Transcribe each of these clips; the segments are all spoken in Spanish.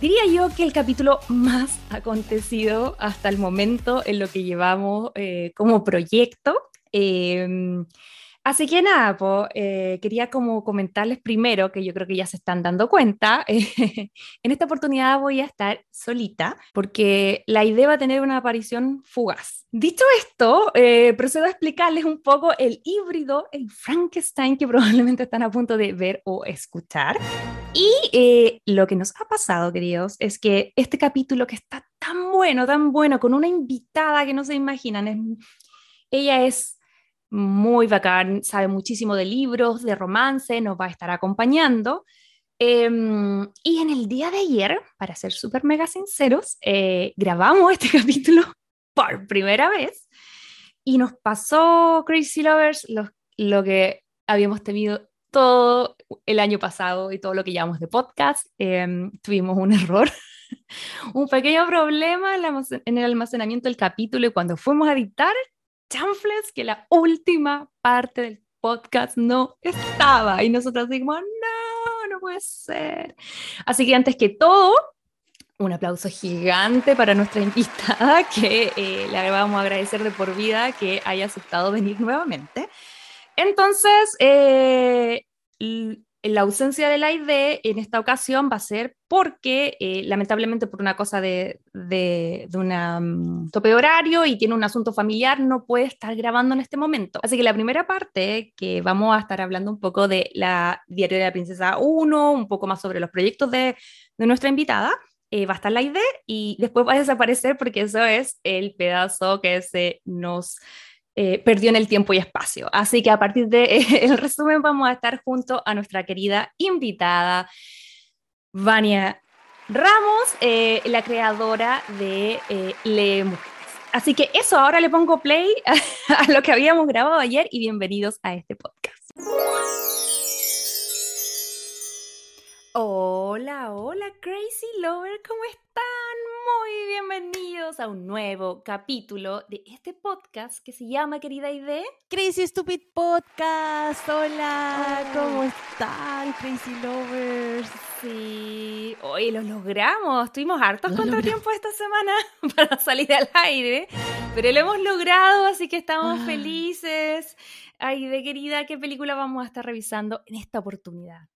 Diría yo que el capítulo más acontecido hasta el momento en lo que llevamos eh, como proyecto. Em, Así que nada, eh, quería como comentarles primero, que yo creo que ya se están dando cuenta, en esta oportunidad voy a estar solita porque la idea va a tener una aparición fugaz. Dicho esto, eh, procedo a explicarles un poco el híbrido, el Frankenstein que probablemente están a punto de ver o escuchar. Y eh, lo que nos ha pasado, queridos, es que este capítulo que está tan bueno, tan bueno, con una invitada que no se imaginan, ella es muy bacán, sabe muchísimo de libros, de romance, nos va a estar acompañando. Em, y en el día de ayer, para ser súper mega sinceros, eh, grabamos este capítulo por primera vez y nos pasó Crazy Lovers lo, lo, que habíamos temido todo el año pasado y todo lo que llamamos de podcast. Em, tuvimos un error, un pequeño problema en el almacenamiento del capítulo y cuando fuimos a editar chanfles que la última parte del podcast no estaba. Y nosotros dijimos, no, no puede ser. Así que antes que todo, un aplauso gigante para nuestra invitada, que eh, le vamos a agradecer de por vida que haya aceptado venir nuevamente. Entonces, eh, la ausencia de la ID en esta ocasión va a ser porque, eh, lamentablemente, por una cosa de, de, un tope de horario y tiene un asunto familiar, no puede estar grabando en este momento. Así que la primera parte, que vamos a estar hablando un poco de la Diario de la Princesa 1, un poco más sobre los proyectos de, de nuestra invitada, eh, va a estar la ID y después va a desaparecer porque eso es el pedazo que se nos eh, perdió en el tiempo y espacio. Así que a partir del de, resumen vamos a estar junto a nuestra querida invitada, Vania Ramos, eh, la creadora de eh, Le Así que eso, ahora le pongo play a lo que habíamos grabado ayer y bienvenidos a este podcast. Hola, hola Crazy Lover, ¿cómo están? Muy bienvenidos a un nuevo capítulo de este podcast que se llama, querida Ide, Crazy Stupid Podcast. Hola, ¿cómo están, Crazy Lovers? Sí, hoy lo logramos. Tuvimos hartos contratiempos tiempo esta semana para salir al aire, pero lo hemos logrado, así que estamos ah. felices. Ay, de querida, ¿qué película vamos a estar revisando en esta oportunidad?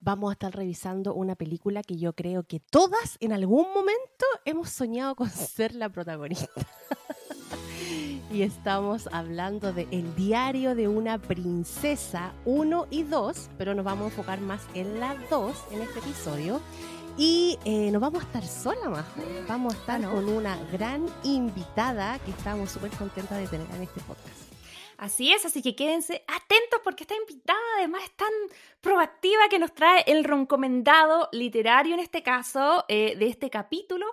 Vamos a estar revisando una película que yo creo que todas en algún momento hemos soñado con ser la protagonista. y estamos hablando de El diario de una princesa 1 y 2, pero nos vamos a enfocar más en la 2 en este episodio. Y eh, nos vamos a estar sola más. Vamos a estar ah, con una gran invitada que estamos súper contentas de tener en este podcast. Así es, así que quédense atentos porque está invitada, además es tan proactiva que nos trae el recomendado literario en este caso eh, de este capítulo.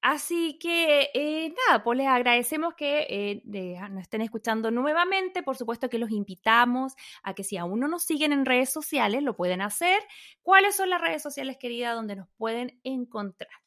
Así que eh, nada, pues les agradecemos que eh, nos estén escuchando nuevamente. Por supuesto que los invitamos a que si aún no nos siguen en redes sociales, lo pueden hacer. ¿Cuáles son las redes sociales, querida, donde nos pueden encontrar?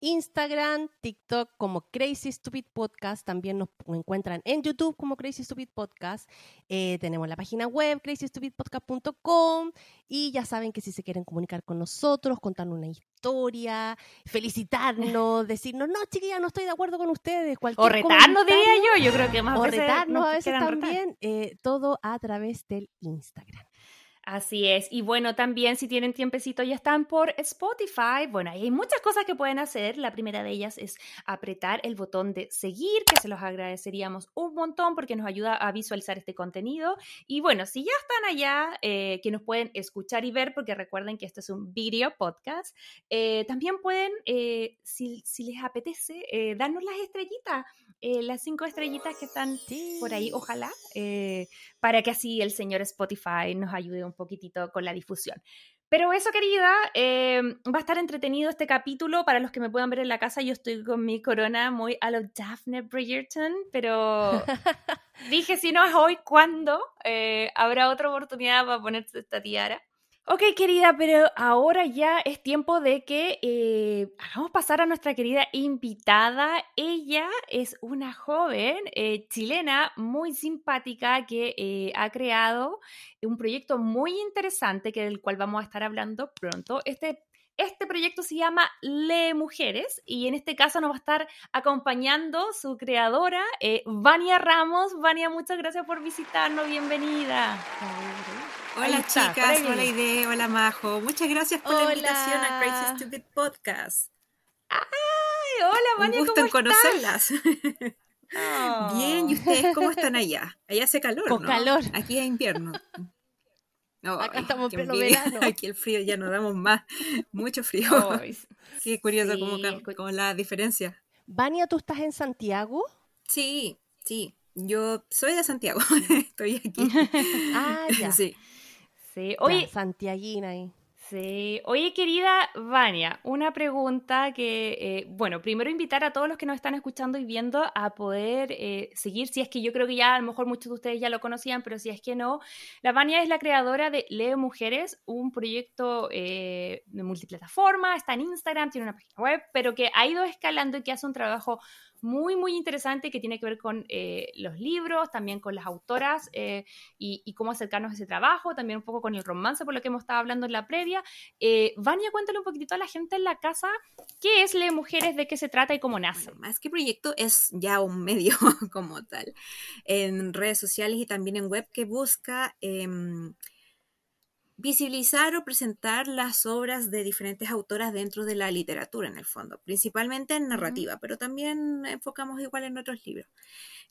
Instagram, TikTok como Crazy Stupid Podcast. También nos encuentran en YouTube como Crazy Stupid Podcast. Eh, tenemos la página web crazystupidpodcast.com y ya saben que si se quieren comunicar con nosotros, contarnos una historia, felicitarnos, decirnos, no, chiquilla, no estoy de acuerdo con ustedes. o retarnos, diría yo. Yo creo que más o retarnos a veces también. Eh, todo a través del Instagram. Así es. Y bueno, también si tienen tiempecito ya están por Spotify. Bueno, hay muchas cosas que pueden hacer. La primera de ellas es apretar el botón de seguir, que se los agradeceríamos un montón porque nos ayuda a visualizar este contenido. Y bueno, si ya están allá, eh, que nos pueden escuchar y ver, porque recuerden que este es un video podcast, eh, también pueden, eh, si, si, les apetece, darnos las estrellitas eh, las cinco estrellitas que están por ahí, ojalá, eh, para que así el señor Spotify nos ayude un poquitito con la difusión. Pero eso, querida, eh, va a estar entretenido este capítulo. Para los que me puedan ver en la casa, yo estoy con mi corona muy a lo Daphne Bridgerton, pero dije, si no es hoy, ¿cuándo? Habrá otra oportunidad para ponerse esta tiara. Ok, querida, pero ahora ya es tiempo de que eh, hagamos pasar a nuestra querida invitada. Ella es una joven eh, chilena muy simpática que eh, ha creado un proyecto muy interesante que del cual vamos a estar hablando pronto. Este este proyecto se llama Le Mujeres y en este caso nos va a estar acompañando su creadora, Vania Ramos. Vania, muchas gracias por visitarnos, bienvenida. Hola chicas, hola Ide, hola Majo. Muchas gracias por la invitación a Crazy Stupid Podcast. ¡Ay! Hola, Vania, Un gusto en conocerlas. Bien, ¿y ustedes cómo están allá? Allá hace calor, Con calor. Aquí es invierno. Acá estamos en pleno verano. Aquí el frío ya no damos más. Mucho frío. Qué curioso como, la diferencia. Vania, ¿tú estás en Santiago? Sí, sí. Yo soy de Santiago. Estoy aquí. ah, ya. Sí. Sí, oye. Santiaguina ahí. Sí. Oye, querida Vania, una pregunta que, eh, bueno, primero invitar a todos los que nos están escuchando y viendo a poder eh, seguir, si es que yo creo que ya a lo mejor muchos de ustedes ya lo conocían, pero si es que no, la Vania es la creadora de Leo Mujeres, un proyecto eh, de multiplataforma, está en Instagram, tiene una página web, pero que ha ido escalando y que hace un trabajo muy, muy interesante que tiene que ver con eh, los libros, también con las autoras eh, y, cómo acercarnos a ese trabajo, también un poco con el romance, por lo que hemos estado hablando en la previa. Eh, Vania, cuéntale un poquitito a la gente en la casa qué es Le Mujeres, de qué se trata y cómo nace. más que proyecto, es ya un medio como tal, en redes sociales y también en web que busca em, visibilizar o presentar las obras de diferentes autoras dentro de la literatura, en el fondo, principalmente en narrativa, pero también enfocamos igual en otros libros.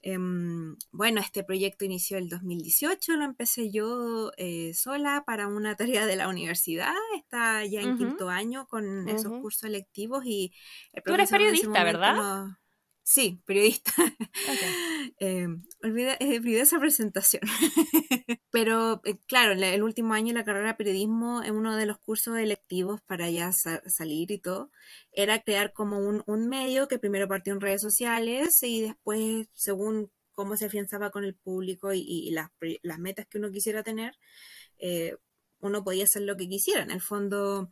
Em, bueno, este proyecto inició el 2018, lo empecé yo eh, sola para una tarea de la universidad, está ya en quinto año con esos cursos electivos y... Tú eres periodista, ¿verdad? Sí, periodista. eh, olvidé, esa presentación. Pero eh, claro, el último año de la carrera de periodismo, en uno de los cursos electivos para ya salir y todo, era crear como un, un, medio que primero partió en redes sociales y después, según cómo se afianzaba con el público y, las, las, metas que uno quisiera tener, eh, uno podía hacer lo que quisiera. En el fondo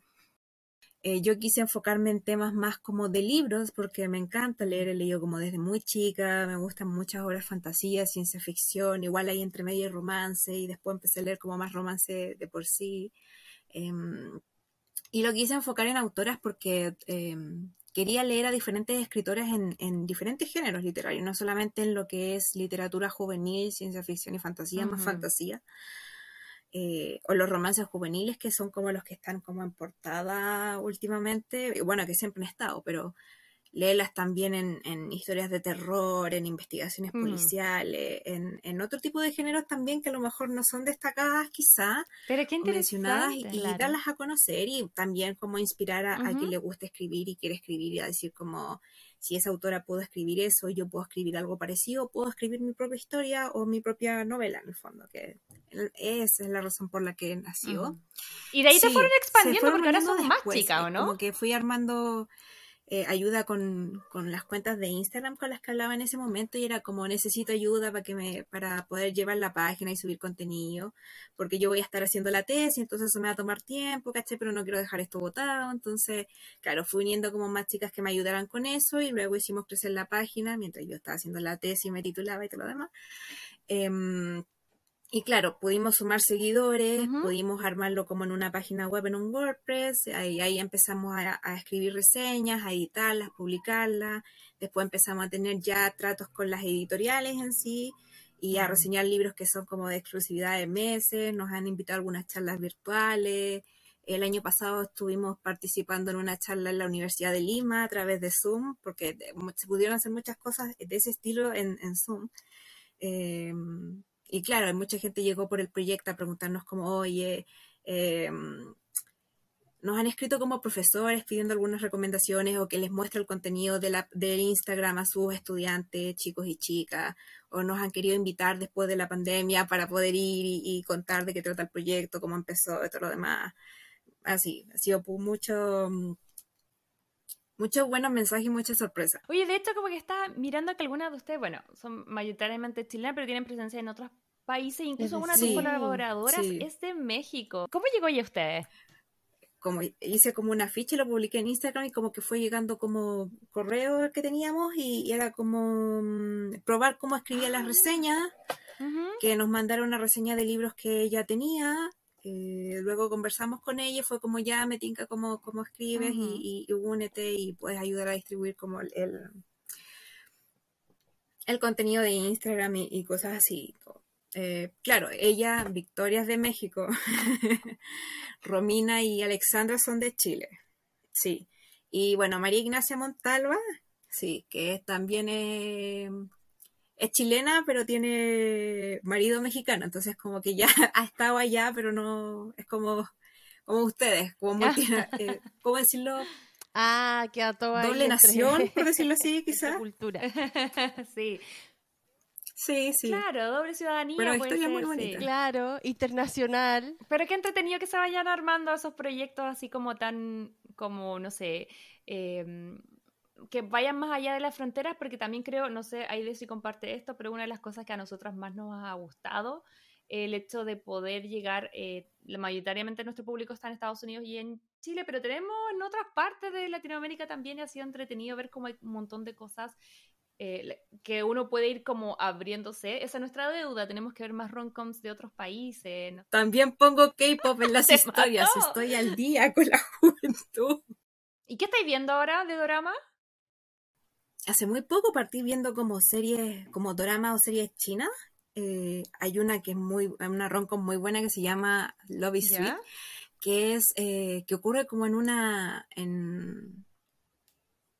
eh, yo quise enfocarme en temas más como de libros, porque me encanta leer, he leído como desde muy chica, me gustan muchas obras fantasía, ciencia ficción, igual hay entre medio romance, y después empecé a leer como más romance de por sí. Em, y lo quise enfocar en autoras porque em, quería leer a diferentes escritores en, diferentes géneros literarios, no solamente en lo que es literatura juvenil, ciencia ficción y fantasía, más fantasía, eh, o los romances juveniles que son como los que están como en portada últimamente, bueno, que siempre han estado, pero léelas también en, historias de terror, en investigaciones mm. policiales, en, otro tipo de géneros también que a lo mejor no son destacadas quizá, pero qué mencionadas y, darlas a conocer y también como inspirar a, quien le gusta escribir y quiere escribir y a decir como si esa autora pudo escribir eso, yo puedo escribir algo parecido, puedo escribir mi propia historia o mi propia novela, en el fondo, que esa es la razón por la que nació. Y de ahí se fueron expandiendo porque ahora son más chicas, ¿o no? Como que fui armando eh, ayuda con, las cuentas de Instagram con las que hablaba en ese momento y era como necesito ayuda para que me para poder llevar la página y subir contenido porque yo voy a estar haciendo la tesis entonces eso me va a tomar tiempo caché pero no quiero dejar esto botado entonces claro fui uniendo como más chicas que me ayudaran con eso y luego hicimos crecer la página mientras yo estaba haciendo la tesis me titulaba y todo lo demás. Em, y claro, pudimos sumar seguidores, pudimos armarlo como en una página web, en un WordPress, ahí, ahí empezamos a, escribir reseñas, a editarlas, publicarlas, después empezamos a tener ya tratos con las editoriales en sí y a reseñar libros que son como de exclusividad de meses, nos han invitado a algunas charlas virtuales, el año pasado estuvimos participando en una charla en la Universidad de Lima a través de Zoom, porque se pudieron hacer muchas cosas de ese estilo en, en Zoom. Eh, y claro, mucha gente llegó por el proyecto a preguntarnos como, oye, em, nos han escrito como profesores pidiendo algunas recomendaciones o que les muestre el contenido de la, del Instagram a sus estudiantes, chicos y chicas, o nos han querido invitar después de la pandemia para poder ir y, contar de qué trata el proyecto, cómo empezó y todo lo demás. así, ha sido mucho, muchos buenos mensajes y muchas sorpresas. Oye, de hecho, como que está mirando que algunas de ustedes, bueno, son mayoritariamente chilenas, pero tienen presencia en otros países, incluso una de sus colaboradoras es de México. ¿Cómo llegó ella usted? Como hice como una ficha y lo publiqué en Instagram y como que fue llegando como correo que teníamos y, era como mm, probar cómo escribía las ah. reseñas, que nos mandaron una reseña de libros que ella tenía eh, luego conversamos con ella y fue como ya me tinca cómo, escribes y, y, únete y puedes ayudar a distribuir como el, el, contenido de Instagram y, cosas así. Eh, claro, ella, Victoria es de México, Romina y Alexandra son de Chile, sí. Y bueno, María Ignacia Montalva, sí, que también es es chilena, pero tiene marido mexicano, entonces como que ya ha estado allá, pero no, es como, como ustedes, como eh, ¿cómo decirlo? Ah, que a toda Doble nación, por decirlo así, quizás. cultura. sí. Sí, sí. Claro, doble ciudadanía. Pero historia muy bonita. Claro, internacional. Pero qué entretenido que se vayan armando esos proyectos así como tan, como, no sé, eh, que vayan más allá de las fronteras, porque también creo, no sé, de si comparte esto, pero una de las cosas que a nosotras más nos ha gustado, el hecho de poder llegar, eh, mayoritariamente nuestro público está en Estados Unidos y en Chile, pero tenemos en otras partes de Latinoamérica también y ha sido entretenido ver cómo hay un montón de cosas eh, que uno puede ir como abriéndose. Esa es nuestra deuda, tenemos que ver más rom-coms de otros países. También pongo K-pop en las historias, estoy al día con la juventud. ¿Y qué estáis viendo ahora de drama? Hace muy poco partí viendo como series, como drama o series chinas. Eh, hay una que es muy, una roncom muy buena que se llama Love is Sweet, que es, eh, que ocurre como en una, en,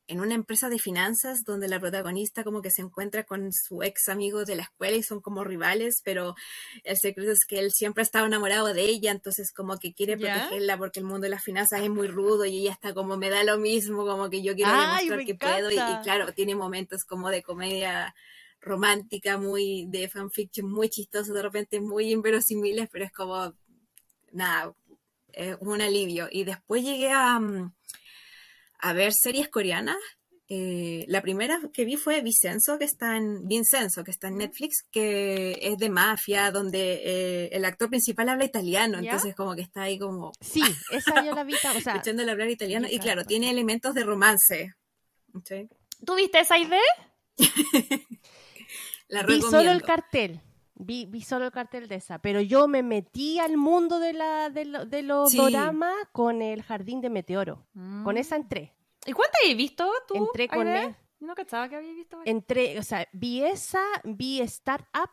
en una empresa de finanzas donde la protagonista como que se encuentra con su ex amigo de la escuela y son como rivales, pero el secreto es que él siempre ha estado enamorado de ella, entonces como que quiere protegerla porque el mundo de las finanzas es muy rudo y ella está como me da lo mismo, como que yo quiero demostrar que puedo y, claro, tiene momentos como de comedia romántica, muy de fanfiction, muy chistoso, de repente muy inverosimiles, pero es como nada, es un alivio. Y después llegué a... Mm, a ver series coreanas. Eh, la primera que vi fue Vicenzo, que está en Vincenzo, que está en Netflix, que es de mafia, donde eh, el actor principal habla italiano, entonces como que está ahí como sí, esa yo la vi, o sea, echándole hablar italiano y claro, tiene elementos de romance. ¿Tú viste esa idea? la vi solo el cartel. Vi, vi, solo el cartel de esa, pero yo me metí al mundo de, la, de, los doramas con el Jardín de Meteoro. Con esa entré. ¿Y cuántas has visto tú? Entré con él. No cachaba que había visto. Entré, o sea, vi esa, vi Startup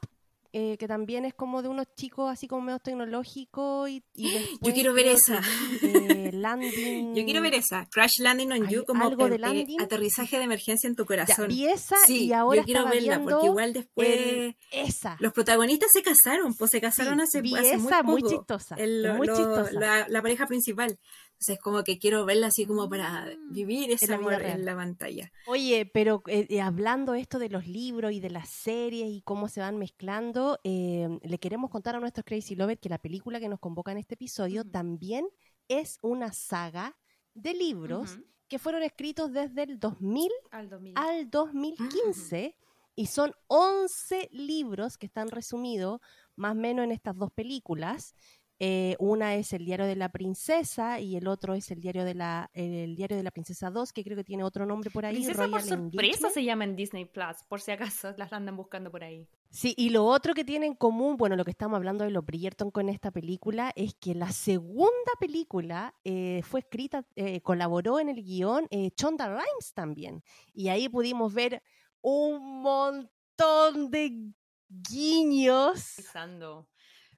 eh, que también es como de unos chicos así como medio tecnológicos y, yo quiero ver esa. eh, landing. Yo quiero ver esa. Crash Landing on You como algo de landing? aterrizaje de emergencia en tu corazón. y esa y ahora yo quiero verla porque igual después esa. los protagonistas se casaron pues se casaron hace, vi hace esa, muy, muy chistosa muy chistosa. la, la, pareja principal entonces como que quiero verla así como para mm, vivir ese amor en la pantalla. Oye pero eh, hablando esto de los libros y de las series y cómo se van mezclando Em, le queremos contar a nuestros Crazy Lovers que la película que nos convoca en este episodio también es una saga de libros que fueron escritos desde el 2000 al, 2015 y son 11 libros que están resumidos más o menos en estas dos películas. Eh, una es el diario de la princesa y el otro es el diario de la el diario de la princesa 2, que creo que tiene otro nombre por ahí. Princesa por sorpresa se llama en Disney Plus, por si acaso las andan buscando por ahí. Sí, y lo otro que tiene en común, bueno, lo que estamos hablando de los Bridgerton con esta película, es que la segunda película eh, fue escrita, eh, colaboró en el guion Chonda Rhimes también. Y ahí pudimos ver un montón de guiños.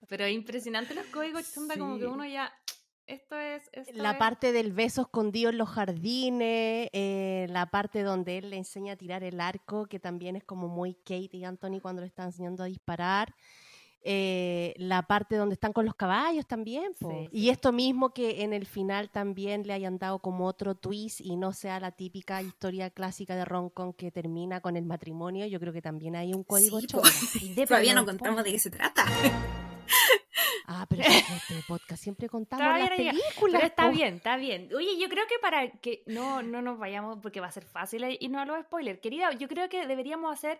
Pero impresionante los códigos chunda, como que uno ya. Esto es. la parte del beso escondido en los jardines, eh, la parte donde él le enseña a tirar el arco, que también es como muy Kate y Anthony cuando le están enseñando a disparar. Eh, la parte donde están con los caballos también. Y esto mismo que en el final también le hayan dado como otro twist y no sea la típica historia clásica de Roncon que termina con el matrimonio, yo creo que también hay un código sí, Todavía no contamos de qué se trata. Ah, pero este podcast siempre contamos las películas. Pero está bien, está bien. Oye, yo creo que para que no, no nos vayamos, porque va a ser fácil y no a los spoilers. Querida, yo creo que deberíamos hacer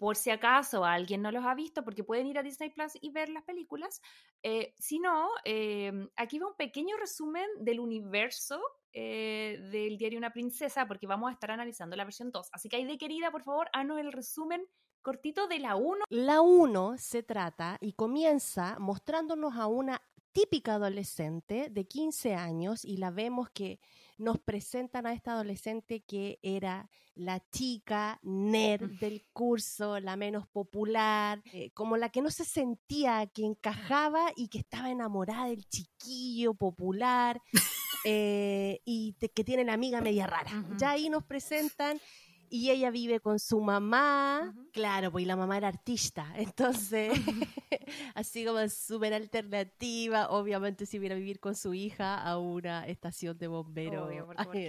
por si acaso alguien no los ha visto, porque pueden ir a Disney Plus y ver las películas. Eh, si no, em, aquí va un pequeño resumen del universo eh, del diario Una Princesa, porque vamos a estar analizando la versión 2. Así que ahí de querida, por favor, haznos el resumen cortito de la 1. La 1 se trata y comienza mostrándonos a una típica adolescente de 15 años y la vemos que nos presentan a esta adolescente que era la chica nerd del curso, la menos popular, eh, como la que no se sentía que encajaba y que estaba enamorada del chiquillo popular eh, y que tiene la amiga media rara. Ya ahí nos presentan y ella vive con su mamá, claro, pues la mamá era artista, entonces, así como súper alternativa, obviamente si viene a vivir con su hija a una estación de bomberos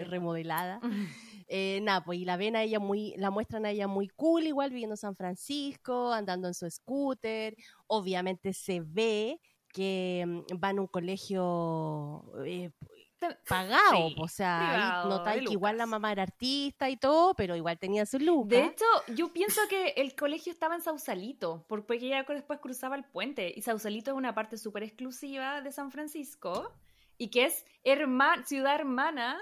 remodelada. eh, nada, pues y la ven a ella muy, la muestran a ella muy cool, igual viviendo en San Francisco, andando en su scooter, obviamente se ve que mm, va en un colegio eh, pagado, o sea, notáis que igual la mamá era artista y todo, pero igual tenía su look. De hecho, yo pienso que el colegio estaba en Sausalito, porque ella después cruzaba el puente, y Sausalito es una parte súper exclusiva de San Francisco, y que es ciudad hermana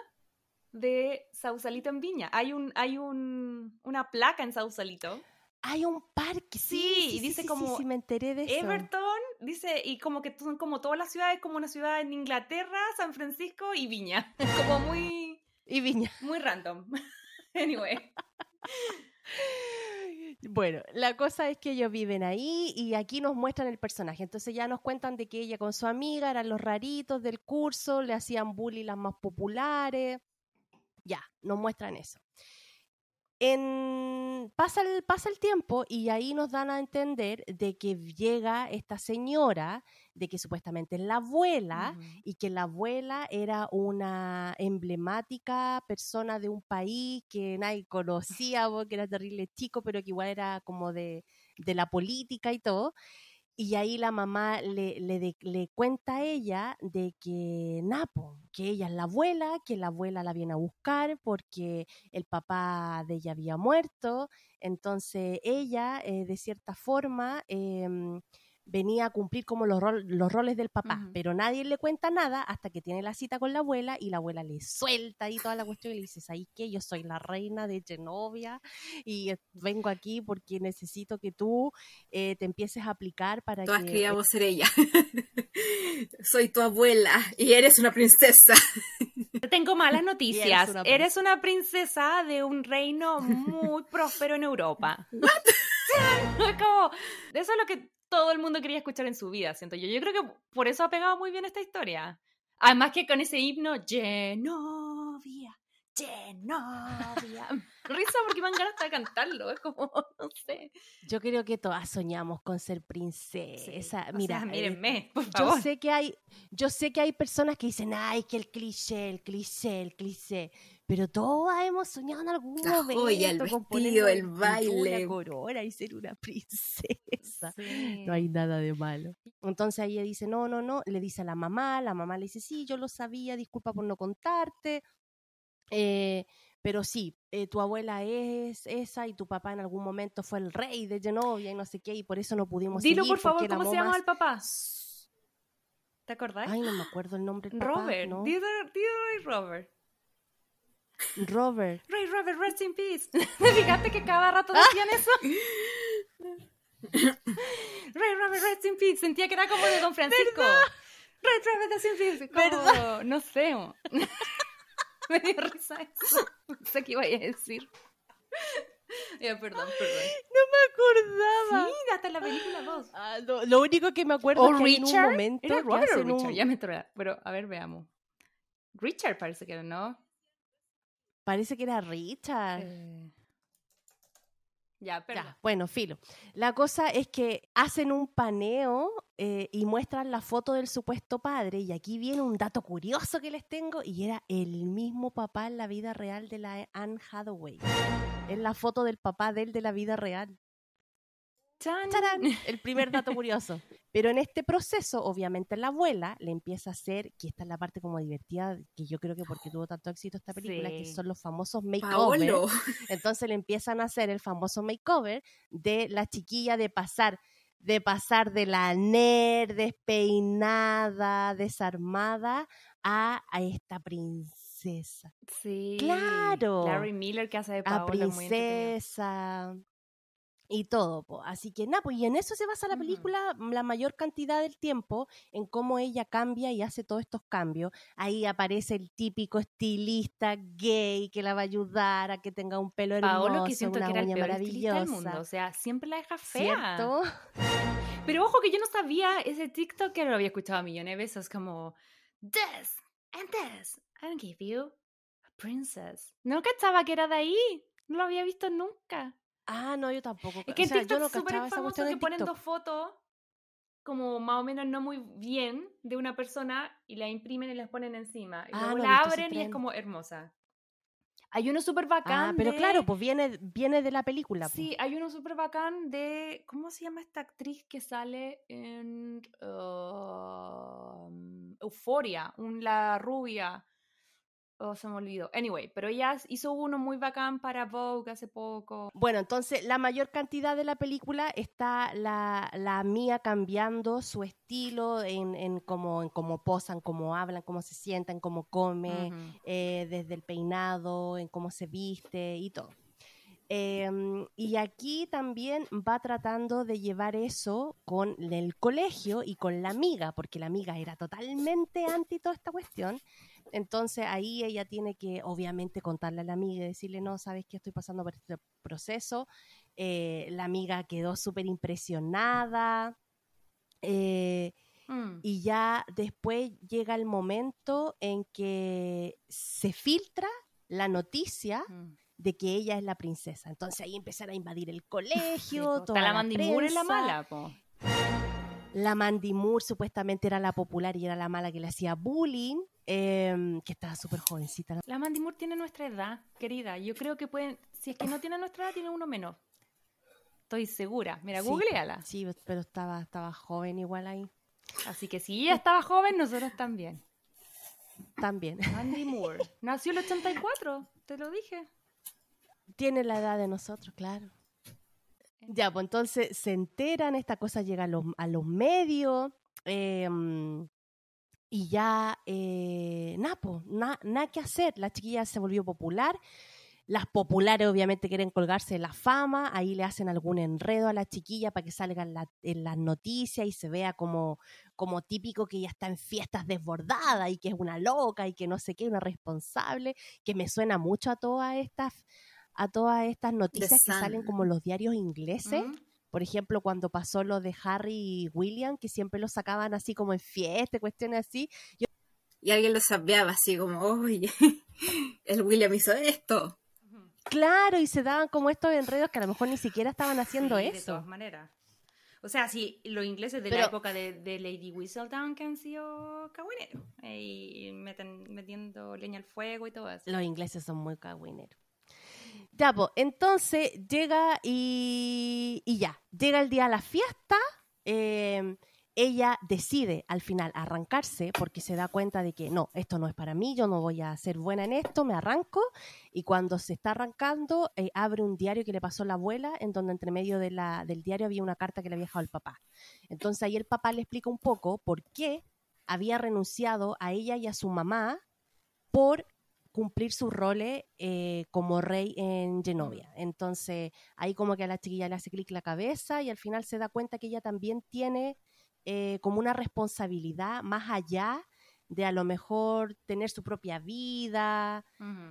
de Sausalito en Viña. Hay un, hay un, una placa en Sausalito hay un parque, sí, y dice como me enteré de eso. Everton, dice, y como que son como todas las ciudades, como una ciudad en Inglaterra, San Francisco y Viña. Como muy... Y Viña. Muy random. anyway. Bueno, la cosa es que ellos viven ahí y aquí nos muestran el personaje. Entonces ya nos cuentan de que ella con su amiga eran los raritos del curso, le hacían bullying las más populares. Ya, nos muestran eso. En, pasa, el, pasa el tiempo y ahí nos dan a entender de que llega esta señora, de que supuestamente es la abuela y que la abuela era una emblemática persona de un país que nadie conocía, que era terrible chico, pero que igual era como de, de la política y todo. Y ahí la mamá le, le, le, cuenta a ella de que Napo, que ella es la abuela, que la abuela la viene a buscar porque el papá de ella había muerto. Entonces ella, eh, de cierta forma, eh, venía a cumplir como los, los roles del papá, pero nadie le cuenta nada hasta que tiene la cita con la abuela y la abuela le suelta ahí toda la cuestión y le dice, ahí que yo soy la reina de Genovia y vengo aquí porque necesito que tú eh, te empieces a aplicar para tú que... Criado ser ella. soy tu abuela y eres una princesa. Tengo malas noticias. Eres una, eres una, princesa de un reino muy próspero en Europa. como, eso es lo que todo el mundo quería escuchar en su vida, siento yo. Yo creo que por eso ha pegado muy bien esta historia. Además que con ese himno, Genovia, Genovia. Risa porque van ganas de cantarlo, es como, no sé. Yo creo que todas soñamos con ser princesa. Mira, mírenme, por favor. Yo sé que hay, yo sé que hay personas que dicen, ay, que el cliché, el cliché, el cliché pero todas hemos soñado en algún momento el vestido, el baile, corona y ser una princesa. No hay nada de malo. Entonces ella dice, no, no, no, le dice a la mamá, la mamá le dice, sí, yo lo sabía, disculpa por no contarte. Eh, pero sí, eh, tu abuela es esa y tu papá en algún momento fue el rey de Genovia y no sé qué, y por eso no pudimos Dilo por favor, ¿cómo se llama el papá? ¿Te acordás? Ay, no me acuerdo el nombre del papá. Robert, ¿no? Robert. Robert. Ray Robert, rest in peace. Fíjate que cada rato decían eso. Ray Robert, rest in peace. Sentía que era como de Don Francisco. Ray Robert, rest in peace. Como, no sé. Me dio risa eso. No sé qué iba a decir. Ya, perdón, perdón. No me acordaba. Sí, hasta la película 2. Ah, lo único que me acuerdo es que en un momento ¿Era Robert o Richard? Ya me Pero, a ver, veamos. Richard parece que no. Parece que era Richard. Eh, ya, pero. bueno, filo. La cosa es que hacen un paneo eh, y muestran la foto del supuesto padre. Y aquí viene un dato curioso que les tengo. Y era el mismo papá en la vida real de la Anne Hathaway. Es la foto del papá de él de la vida real. ¡Chan! El primer dato curioso. Pero en este proceso, obviamente, la abuela le empieza a hacer, que esta es la parte como divertida, que yo creo que porque tuvo tanto éxito esta película, que son los famosos makeovers. Entonces le empiezan a hacer el famoso makeover de la chiquilla de pasar, de pasar de la nerd, despeinada, desarmada, a, a esta princesa. Sí. Claro. Larry Miller que hace de A Paola. muy entretenido. princesa y todo. po. Así que nada, pues y en eso se basa la Ujú. película la mayor cantidad del tiempo, en cómo ella cambia y hace todos estos cambios. Ahí aparece el típico estilista gay que la va a ayudar a que tenga un pelo hermoso, Paolo que siento una que era el uña peor del mundo. O sea, siempre la deja fea. ¿Cierto? Pero ojo que yo no sabía ese TikTok que lo había escuchado millones de veces, como This and this, I'll give you a princess. No cachaba que era de ahí. No lo había visto nunca. Ah, no, yo tampoco. Es que o en sea, TikTok yo es súper famoso que ponen dos fotos como más o menos no muy bien de una persona y la imprimen y las ponen encima. Y Ah, luego no he la abren y es como hermosa. Hay uno súper bacán Ah, pero de- claro, pues viene, viene de la película. po. Sí, hay uno súper bacán de. ¿Cómo se llama esta actriz que sale en. um, Euforia? Un, la rubia. Oh, se me olvidó. Anyway, pero ella hizo uno muy bacán para Vogue hace poco. Bueno, entonces la mayor cantidad de la película está la, la mía cambiando su estilo en, en cómo, en cómo posan, cómo hablan, cómo se sientan, cómo come, Ujú. eh, desde el peinado, en cómo se viste y todo. Em, y aquí también va tratando de llevar eso con el colegio y con la amiga, porque la amiga era totalmente anti toda esta cuestión. Entonces ahí ella tiene que obviamente contarle a la amiga y decirle, no, sabes que estoy pasando por este proceso. Eh, la amiga quedó súper impresionada. eh, Mm. y ya después llega el momento en que se filtra la noticia Mm. de que ella es la princesa. Entonces ahí empiezan a invadir el colegio, toda Está la la la mala, po. La Mandy Moore supuestamente era la popular y era la mala que le hacía bullying, em, que estaba súper jovencita. La Mandy Moore tiene nuestra edad, querida. Yo creo que pueden. Si es que no tiene nuestra edad, tiene uno menos. Estoy segura. Mira, Sí, googleala. Sí, pero estaba, estaba joven igual ahí Así que si ella estaba joven, nosotros también. también. Mandy Moore. Nació el 84, te lo dije. Tiene la edad de nosotros, claro. Ya, pues entonces se enteran, esta cosa llega a los, a los medios em, y ya, eh, nada, pues, na- nada que hacer. La chiquilla se volvió popular. Las populares obviamente quieren colgarse de la fama, ahí le hacen algún enredo a la chiquilla para que salga en, la- en las noticias y se vea como, como típico que ella está en fiestas desbordadas y que es una loca y que no sé qué, una responsable, que me suena mucho a todas estas a todas estas noticias que salen como los diarios ingleses. ¿Mm? Por ejemplo, cuando pasó lo de Harry y William, que siempre lo sacaban así como en fiesta, cuestiones así. Y alguien lo sapeaba así como, oye, el William hizo esto. Claro, y se daban como estos enredos que a lo mejor ni siquiera estaban haciendo Sí, De eso. todas maneras. O sea, sí, los ingleses de Pero- la época de, de Lady Whistledown que han sido cagüineros. Y meten, metiendo leña al fuego y todo eso. Los ingleses son muy cagüineros. Ya, pues, entonces llega y, ya, llega el día de la fiesta. eh, ella decide al final arrancarse porque se da cuenta de que no, esto no es para mí, yo no voy a ser buena en esto, me arranco. Y cuando se está arrancando, eh, abre un diario que le pasó la abuela, en donde entre medio del diario había una carta que le había dejado el papá. Entonces ahí el papá le explica un poco por qué había renunciado a ella y a su mamá por cumplir sus roles eh, como rey en Genovia. Entonces, ahí como que a la chiquilla le hace clic la cabeza y al final se da cuenta que ella también tiene eh, como una responsabilidad más allá de a lo mejor tener su propia vida.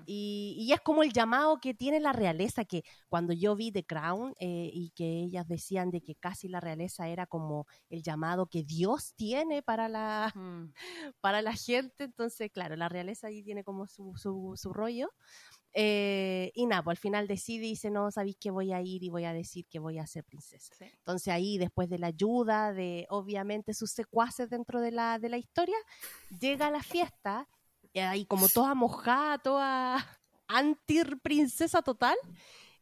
Y, y es como el llamado que tiene la realeza, que cuando yo vi The Crown eh, y que ellas decían de que casi la realeza era como el llamado que Dios tiene para la, para la gente. Entonces, claro, la realeza ahí tiene como su, su, su rollo. Eh, y nada, pues al final decide y dice, no, sabéis que voy a ir y voy a decir que voy a ser princesa. Sí. Entonces ahí, después de la ayuda de, obviamente, sus secuaces dentro de la, de la historia, llega a la fiesta, y ahí como toda mojada, toda anti-princesa total,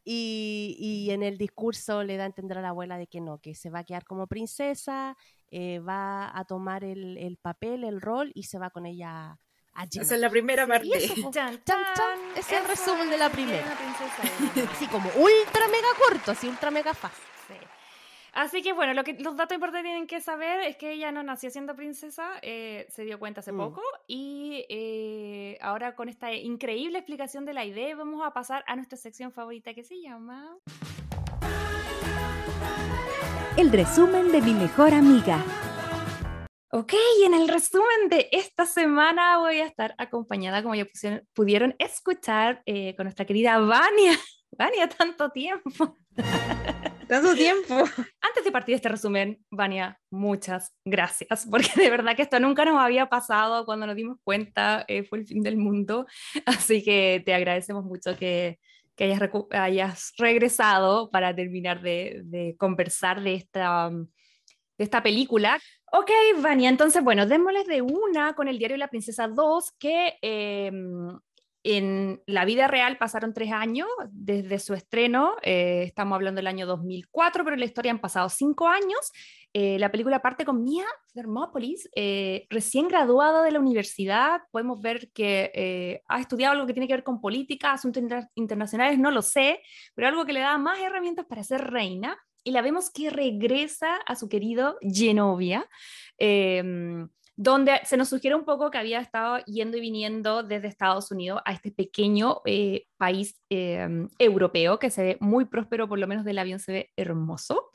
Y, y, en el discurso le da a entender a la abuela de que no, que se va a quedar como princesa, eh, va a tomar el, el, papel, el rol y se va con ella a Esa es la primera parte. Eso, chan, chan, es el resumen de la primera. así como ultra mega corto, así ultra mega fácil. Así que bueno, lo que, los datos importantes tienen que saber es que ella no nació siendo princesa, eh, se dio cuenta hace mm. poco y eh, ahora con esta increíble explicación de la idea vamos a pasar a nuestra sección favorita que se llama... El resumen de mi mejor amiga. Ok, en el resumen de esta semana voy a estar acompañada, como ya pudieron escuchar, eh, con nuestra querida Vania. Vania, tanto tiempo. Tanto tiempo. Antes de partir este resumen, Vania, muchas gracias, porque de verdad que esto nunca nos había pasado cuando nos dimos cuenta, eh, fue el fin del mundo, así que te agradecemos mucho que, que hayas, hayas, regresado para terminar de, de conversar de esta, de esta película. Ok, Vania, entonces, bueno, démosles de una con el diario la Princesa 2, que eh, en la vida real pasaron tres años desde su estreno, eh, estamos hablando del año 2004, pero en la historia han pasado cinco años. Eh, la película parte con Mia Thermopolis, eh, recién graduada de la universidad. Podemos ver que ha estudiado algo que tiene que ver con política, asuntos internacionales, no lo sé, pero algo que le da más herramientas para ser reina. Y la vemos que regresa a su querido Genovia. Em, donde se nos sugiere un poco que había estado yendo y viniendo desde Estados Unidos a este pequeño eh, país em, europeo que se ve muy próspero, por lo menos del avión se ve hermoso.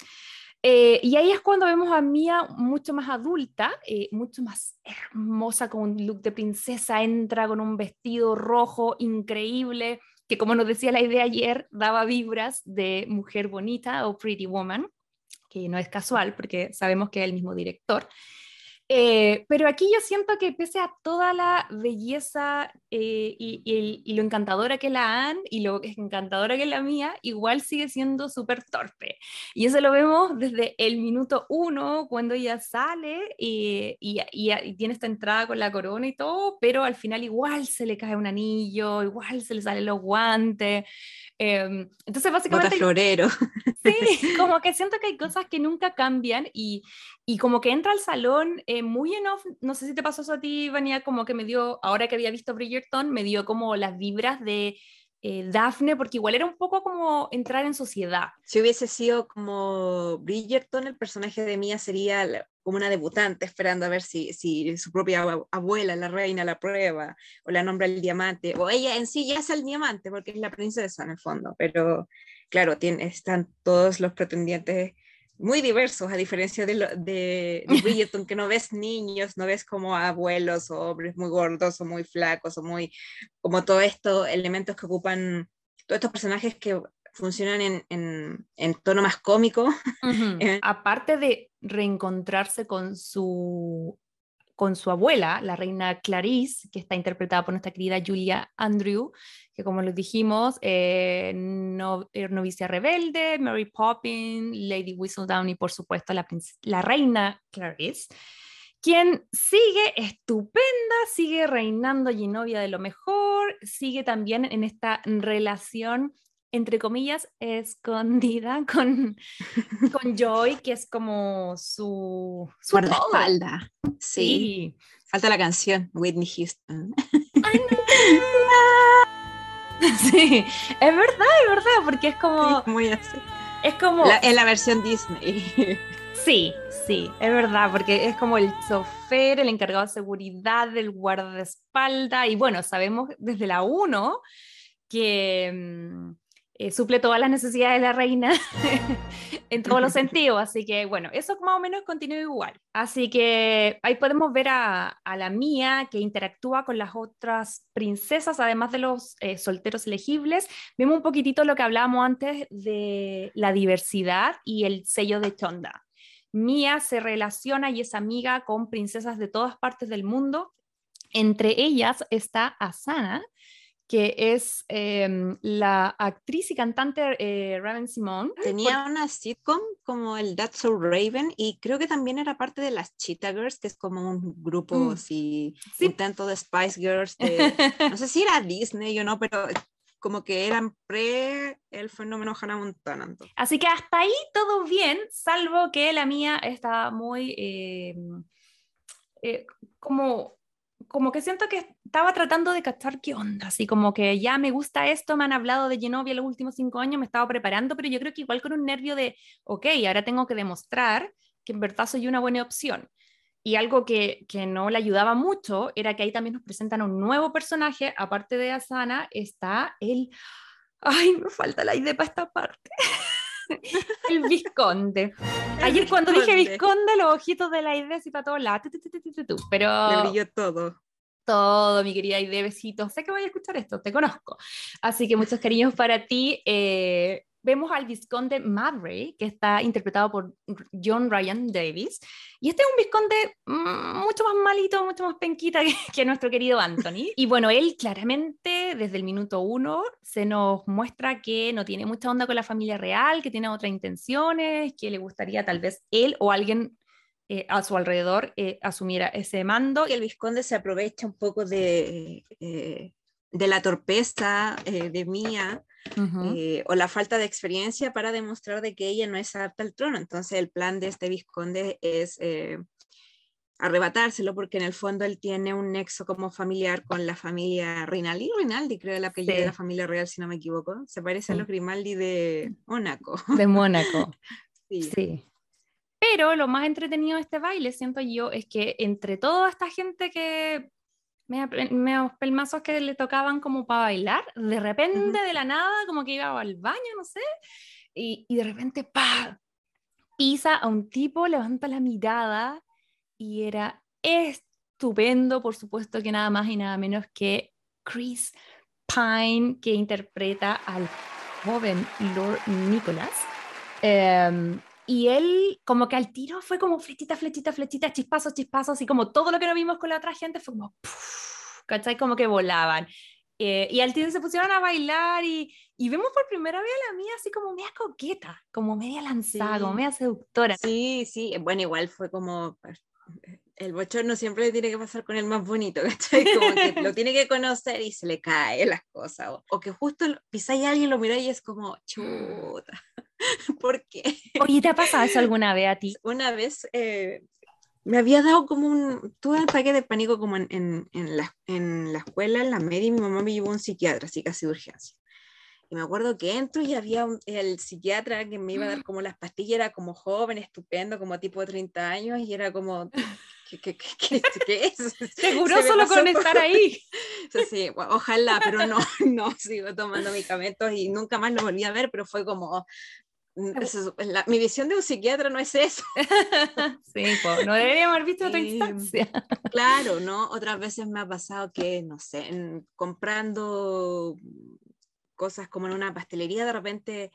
Eh, y ahí es cuando vemos a Mia mucho más adulta, eh, mucho más hermosa, con un look de princesa, entra con un vestido rojo increíble, que como nos decía la idea ayer, daba vibras de mujer bonita o pretty woman, que no es casual porque sabemos que es el mismo director. Eh, pero aquí yo siento que pese a toda la belleza eh, y, lo encantadora que la Anne y lo encantadora que la mía, igual sigue siendo súper torpe. Y eso lo vemos desde el minuto uno, cuando ella sale y, tiene esta entrada con la corona y todo, pero al final igual se le cae un anillo, igual se le salen los guantes. Em, entonces básicamente... Bota florero. Sí, como que siento que hay cosas que nunca cambian y, y como que entra al salón eh, muy en off, no sé si te pasó eso a ti, Vania, como que me dio, ahora que había visto Bridgerton, me dio como las vibras de eh, Daphne, porque igual era un poco como entrar en sociedad. Si hubiese sido como Bridgerton, el personaje de Mia sería como una debutante esperando a ver si, si su propia abuela, la reina, la prueba o la nombra el diamante, o ella en sí ya es el diamante porque es la princesa en el fondo, pero claro, tiene, están todos los pretendientes muy diversos, a diferencia de, de, Bridgerton, que no ves niños, no ves como abuelos o hombres muy gordos o muy flacos o muy, como todos estos elementos que ocupan, todos estos personajes que funcionan en, en, en tono más cómico. Eh, Aparte de reencontrarse con su con su abuela, la reina Clarice, que está interpretada por nuestra querida Julia Andrew, que como les dijimos, eh, eh, novicia rebelde, Mary Poppins, Lady Whistledown y por supuesto la reina Clarice, quien sigue estupenda, sigue reinando y novia de lo mejor, sigue también en esta relación entre comillas, escondida con, con Joy, que es como su, su guardaespaldas. Sí. Falta la canción, Whitney Houston. sí, es verdad, es verdad, porque es como... muy así. Es como... en la versión Disney. sí, sí, es verdad, porque es como el chofer, el encargado de seguridad, el guardaespaldas, y bueno, sabemos desde la 1 que mm, eh, suple todas las necesidades de la reina en todos los sentidos. Así que bueno, eso más o menos continúa igual. Así que ahí podemos ver a, la mía que interactúa con las otras princesas, además de los eh, solteros elegibles. Vemos un poquitito lo que hablábamos antes de la diversidad y el sello de Chonda. Mía se relaciona y es amiga con princesas de todas partes del mundo. Entre ellas está Asana, que es em, la actriz y cantante eh, Raven Simone. Tenía una sitcom como el That's So Raven y creo que también era parte de las Cheetah Girls, que es como un grupo mm. así, intento de Spice Girls. no sé si era Disney o no, pero como que eran pre el fenómeno Hannah Montana. Así que hasta ahí todo bien, salvo que la mía estaba muy eh, eh, como, como que siento que estaba tratando de captar qué onda, así como que ya me gusta esto, me han hablado de Genovia los últimos cinco años, me estaba preparando, pero yo creo que igual con un nervio de, ok, ahora tengo que demostrar que en verdad soy una buena opción. Y algo que, que, no le ayudaba mucho era que ahí también nos presentan un nuevo personaje, aparte de Asana, está el... Ay, me falta la idea para esta parte. el Visconde. Ayer cuando dije Visconde, los ojitos de la idea y para todos lados. Pero... Le brilló todo. Todo, mi querida Aide, besitos. Sé que voy a escuchar esto, te conozco. Así que muchos cariños para ti. Eh, vemos al visconde Maverick, que está interpretado por John Ryan Davis. Y este es un visconde mm, mucho más malito, mucho más penquita que, nuestro querido Anthony. Y bueno, él claramente desde el minuto uno se nos muestra que no tiene mucha onda con la familia real, que tiene otras intenciones, que le gustaría tal vez él o alguien eh, a su alrededor eh, asumiera ese mando. Y el visconde se aprovecha un poco de, eh, de la torpeza de Mía eh, o la falta de experiencia para demostrar de que ella no es apta al trono. Entonces el plan de este visconde es eh, arrebatárselo porque en el fondo él tiene un nexo como familiar con la familia Rinaldi. Rinaldi creo el apellido de la familia real si no me equivoco. Se parece a los Grimaldi de Mónaco. De Mónaco. sí. sí. Pero lo más entretenido de este baile, siento yo, es que entre toda esta gente que me pelmazos que le tocaban como para bailar, de repente, de la nada, como que iba al baño, no sé, y, y de repente, pa, pisa a un tipo, levanta la mirada y era estupendo, por supuesto que nada más y nada menos que Chris Pine, que interpreta al joven Lord Nicholas. Em, y él como que al tiro fue como flechita, flechita, flechita, chispazos, chispazos, y como todo lo que no vimos con la otra gente fue como, ¿cachai? Como que volaban. Eh, y al tiro se pusieron a bailar y, y, vemos por primera vez a la mía así como media coqueta, como media lanzada, como media seductora. Sí, sí, bueno, igual fue como pues, el bochorno siempre tiene que pasar con el más bonito, ¿cachai? Como que lo tiene que conocer y se le cae las cosas. O, o que justo pisáis a alguien, lo miráis y es como, chuta. ¿Por qué? Oye, ¿te ha pasado eso alguna vez a ti? Una vez eh, me había dado como un, tuve un ataque de pánico como en, en, en, la, en la escuela, en la media, y mi mamá me llevó a un psiquiatra, así casi de urgencia. Y me acuerdo que entro y había el psiquiatra que me iba a dar como las pastillas, era como joven, estupendo, como tipo de 30 años, y era como, ¿qué, qué, qué, qué es? Seguro solo con estar ahí. sí, ojalá, pero no, no, sigo tomando medicamentos y nunca más lo volví a ver, pero fue como, mi visión de un psiquiatra no es eso. sí, no deberíamos haber visto otra instancia. Claro, ¿no? Otras veces me ha pasado que, no sé, comprando cosas como en una pastelería, de repente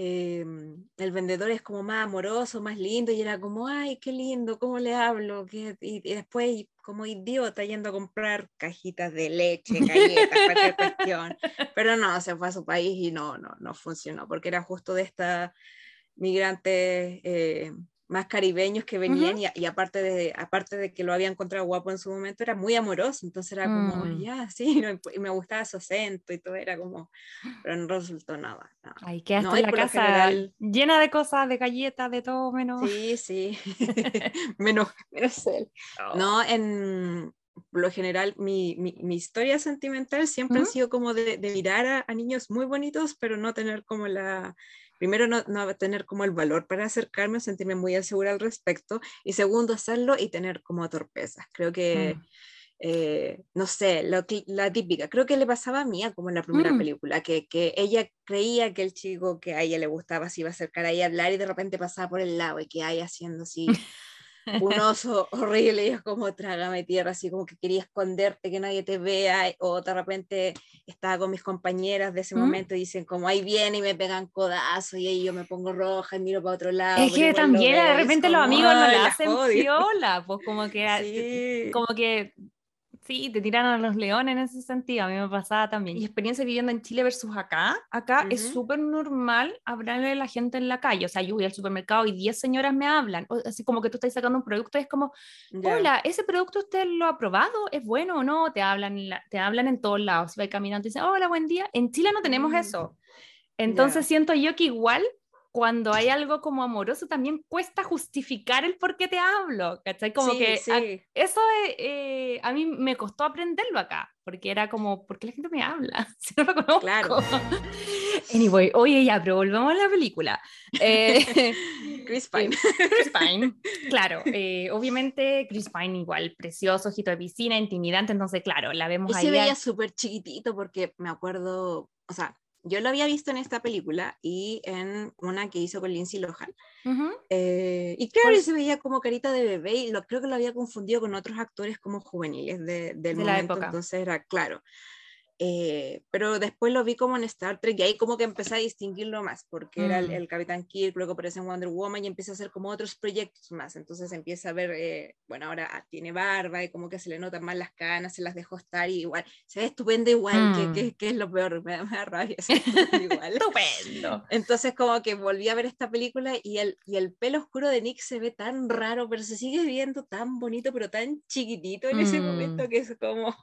em, el vendedor es como más amoroso, más lindo, y era como, ay, qué lindo, ¿cómo le hablo? Y, después, como idiota, yendo a comprar cajitas de leche, galletas, cualquier cuestión. Pero no, se fue a su país y no, no, no funcionó, porque era justo de esta migrante eh, más caribeños que venían y, aparte, de, aparte de que lo había encontrado guapo en su momento, era muy amoroso, entonces era como, mm. ya, sí, y me gustaba su acento y todo, era como, pero no resultó nada. Ay, que hasta la casa llena de cosas, de galletas, de todo menos. Sí, sí, menos, menos él. Oh. No, en lo general, mi, mi, mi historia sentimental siempre ha sido como de, de mirar a, a niños muy bonitos, pero no tener como la primero no, no tener como el valor para acercarme, sentirme muy insegura al respecto, y segundo hacerlo y tener como torpezas. Creo que, mm. eh, no sé, lo, la típica, creo que le pasaba a Mía como en la primera mm. película, que, que, ella creía que el chico que a ella le gustaba se iba a acercar a ella a hablar y de repente pasaba por el lado y que hay haciendo así un oso horrible y es como trágame tierra, así como que quería esconderte, que nadie te vea, o de repente estaba con mis compañeras de ese ¿Mm? momento y dicen como ahí viene y me pegan codazo y ahí yo me pongo roja y miro para otro lado. Es que también de repente los amigos no la hacen viola, pues como que, como que Sí, te tiran a los leones en ese sentido, a mí me pasaba también. Y experiencia viviendo en Chile versus acá, acá es Ujú. súper normal hablarle a la gente en la calle, o sea, yo voy al supermercado y 10 señoras me hablan, o- así como que tú estás sacando un producto, y es como, Ya. hola, ¿ese producto usted lo ha probado? ¿Es bueno o no? Te hablan, la- te hablan en todos lados, si vas caminando y dicen, hola, buen día. En Chile no tenemos Mm. eso. Entonces Ya. siento yo que igual cuando hay algo como amoroso también cuesta justificar el por qué te hablo, ¿cachai? Como Sí, que a- sí. eso eh, eh, a mí me costó aprenderlo acá, porque era como, ¿por qué la gente me habla? Si no lo conozco. Claro. Anyway, oye, ya, pero volvamos a la película. Eh, Chris Pine. Chris Pine, claro, eh, obviamente Chris Pine igual, precioso, ojito de piscina, intimidante, entonces claro, la vemos Y ahí. se veía a- súper chiquitito porque me acuerdo, o sea, yo lo había visto en esta película y en una que hizo con Lindsay Lohan. Ujú. Eh, y claro, Pues- se veía como carita de bebé y lo, creo que lo había confundido con otros actores como juveniles de, del De la momento, época. entonces era claro. Eh, pero después lo vi como en Star Trek y ahí como que empecé a distinguirlo más, porque era el, Mm. el Capitán Kirk, luego aparece en Wonder Woman y empieza a hacer como otros proyectos más, entonces empieza a ver, eh, bueno, ahora ah, tiene barba y como que se le notan más las canas, se las dejó estar y igual, se ve estupendo igual, que, Mm. que, que es lo peor, me da, me da rabia, igual. Estupendo. Entonces como que volví a ver esta película y el, y el pelo oscuro de Nick se ve tan raro, pero se sigue viendo tan bonito, pero tan chiquitito en ese Mm. momento que es como...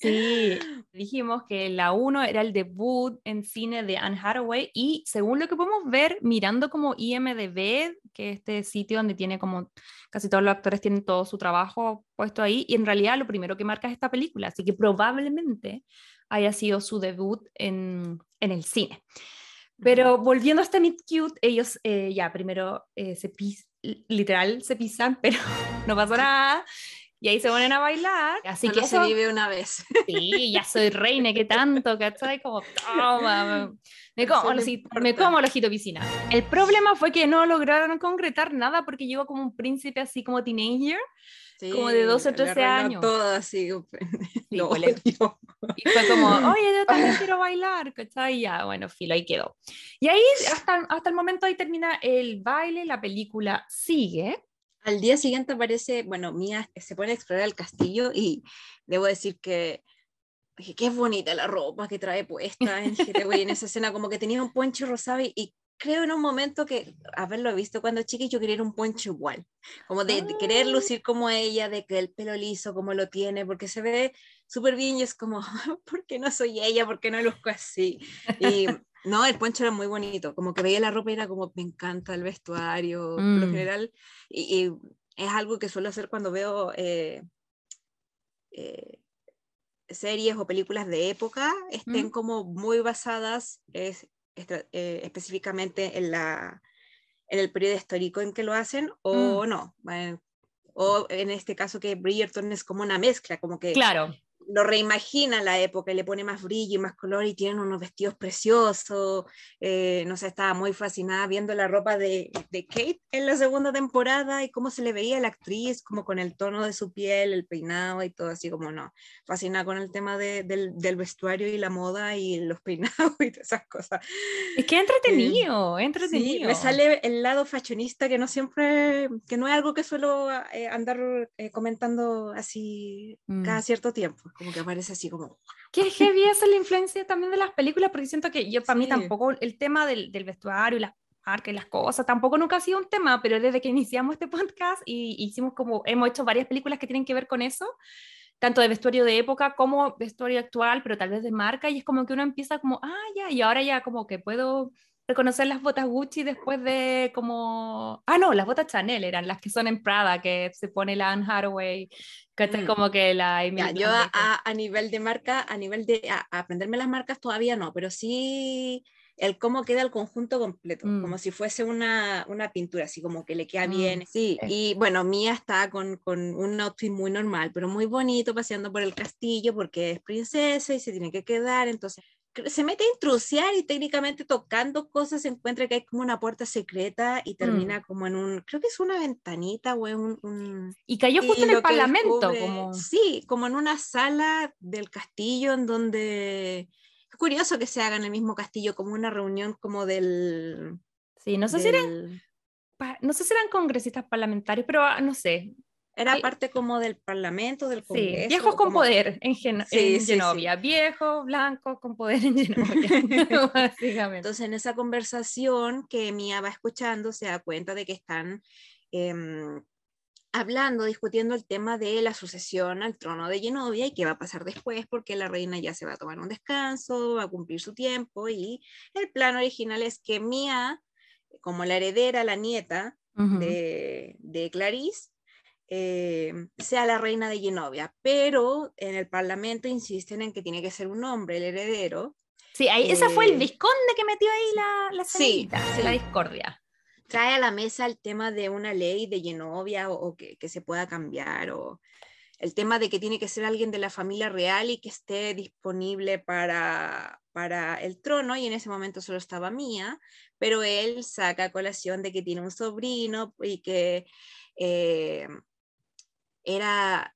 Sí, dijimos que la 1 era el debut en cine de Anne Hathaway y según lo que podemos ver mirando como IMDB, que es este sitio donde tiene como casi todos los actores tienen todo su trabajo puesto ahí y en realidad lo primero que marca es esta película, así que probablemente haya sido su debut en, en el cine. Pero volviendo a este Meet Cute, ellos eh, ya primero eh, se pis literal se pisan, pero no pasa nada. Y ahí se ponen a bailar. Así Solo que se eso, vive una vez. Sí, ya soy reina, que tanto, ¿cachai? Como, toma, me como, no me como el ojito piscina. El problema fue que no lograron concretar nada porque llegó como un príncipe así como teenager Como de 12 o le 13 arruinó años. Todo así. lo pues le- odio. y fue como, oye, yo también quiero bailar, ¿cachai? Y ya, bueno, filo, ahí quedó. Y ahí, hasta, hasta el momento, ahí termina el baile, la película sigue. Al día siguiente aparece, bueno, Mía se pone a explorar el castillo y debo decir que dije, qué bonita la ropa que trae puesta en en esa escena, como que tenía un poncho rosado y, y creo en un momento que haberlo visto cuando chica yo quería un poncho igual, como de, de querer Ah. lucir como ella, de que el pelo liso como lo tiene, porque se ve súper bien y es como, ¿por qué no soy ella? ¿Por qué no luzco así? Y no, el poncho era muy bonito, como que veía la ropa y era como, me encanta el vestuario, por lo Mm. general, y, y es algo que suelo hacer cuando veo eh, eh, series o películas de época, estén Mm. como muy basadas es, estra- eh, específicamente en, la, en el periodo histórico en que lo hacen, o no. eh, o en este caso que Bridgerton es como una mezcla, como que Claro. Lo reimagina la época y le pone más brillo y más color y tienen unos vestidos preciosos. eh, no sé, estaba muy fascinada viendo la ropa de, de Kate en la segunda temporada y cómo se le veía a la actriz, como con el tono de su piel, el peinado y todo así como no. Fascinada con el tema de- del, del vestuario y la moda y los peinados y todas esas cosas. Es que entretenido, es entretenido. Sí, me sale el lado fashionista que no siempre, que no es algo que suelo eh, andar eh, comentando así Mm. cada cierto tiempo, como que aparece así como, Que heavy es la influencia también de las películas, porque siento que yo, para mí Sí. tampoco el tema del, del vestuario y las marcas y las cosas, tampoco nunca ha sido un tema, pero desde que iniciamos este podcast y hicimos como, hemos hecho varias películas que tienen que ver con eso, tanto de vestuario de época como vestuario actual, pero tal vez de marca, y es como que uno empieza como, ah, ya, y ahora ya como que puedo reconocer las botas Gucci después de como, ah, no, las botas Chanel eran las que son en Prada, que se pone la Anne Hathaway, que Mm. como que la Ya, yo a, a- nivel de marca, a nivel de a- a aprenderme las marcas todavía no, pero sí el cómo queda el conjunto completo, Mm. como si fuese una, una pintura, así como que le queda Mm, bien. Sí, y bueno, Mía está con, con un outfit muy normal, pero muy bonito, paseando por el castillo porque es princesa y se tiene que quedar, entonces se mete a intrusiar y técnicamente tocando cosas se encuentra que hay como una puerta secreta y termina como en un, creo que es una ventanita o es un- un Y cayó justo y en el parlamento, descubre- como... Sí, como en una sala del castillo en donde... Es curioso que se haga en el mismo castillo, como una reunión como del... Sí, no sé, si eran, no sé si eran congresistas parlamentarios, pero ah, no sé. Era Sí. parte como del parlamento, del Sí, congreso. viejos con como- poder en, Gen- Sí, en sí, sí. Genovia. Viejos, blancos con poder en Genovia. Básicamente. Entonces, en esa conversación que Mía va escuchando, se da cuenta de que están em, hablando, discutiendo el tema de la sucesión al trono de Genovia y qué va a pasar después, porque la reina ya se va a tomar un descanso, va a cumplir su tiempo y el plan original es que Mía, como la heredera, la nieta de, de Clarice, eh, sea la reina de Genovia, pero en el parlamento insisten en que tiene que ser un hombre el heredero. Sí, ahí, ese fue el eh, visconde que metió ahí la, la Sí, la discordia. trae a la mesa el tema de una ley de Genovia o, o que, que se pueda cambiar, o el tema de que tiene que ser alguien de la familia real y que esté disponible para, para el trono, y en ese momento solo estaba Mía, pero él saca a colación de que tiene un sobrino y que eh, era,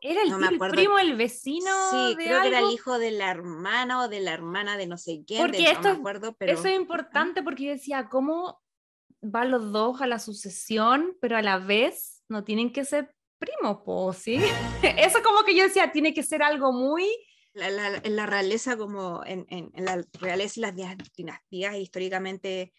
Era el, No me tío, el primo, el vecino. sí, de creo que era el hijo de la hermana o de la hermana de no sé quién, Porque de- esto no es- me acuerdo, pero... Eso es importante porque yo decía, ¿cómo van los dos a la sucesión, pero a la vez no tienen que ser primos, po, ¿sí? Eso como que yo decía, tiene que ser algo muy... la, la- en la realeza como en, en- en la realeza y las dinastías históricamente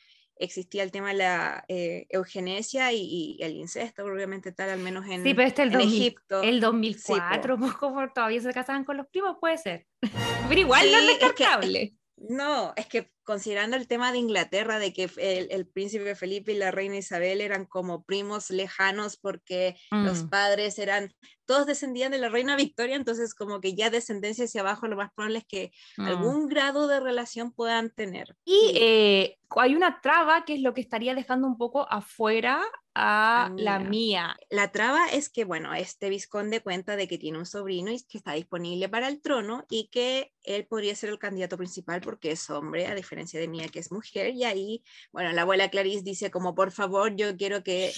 existía el tema de la eh, eugenesia y, y el incesto, obviamente tal, al menos en, Sí, pero este es el, en 2000 Egipto. el 2004, pues como todavía se casaban con los primos, puede ser. Pero igual no es Sí, es que- descartable. No, es que considerando el tema de Inglaterra, de que el, el príncipe Felipe y la reina Isabel eran como primos lejanos porque los Mm. padres eran, todos descendían de la reina Victoria, entonces como que ya descendencia hacia abajo, lo más probable es que Mm. algún grado de relación puedan tener. Y eh, hay una traba que es lo que estaría dejando un poco afuera a A la Mía. mía. La traba es que, bueno, este vizconde cuenta de que tiene un sobrino y que está disponible para el trono y que él podría ser el candidato principal porque es hombre, a diferencia de Mía que es mujer. Y ahí, bueno, la abuela Clarice dice como, por favor, yo quiero que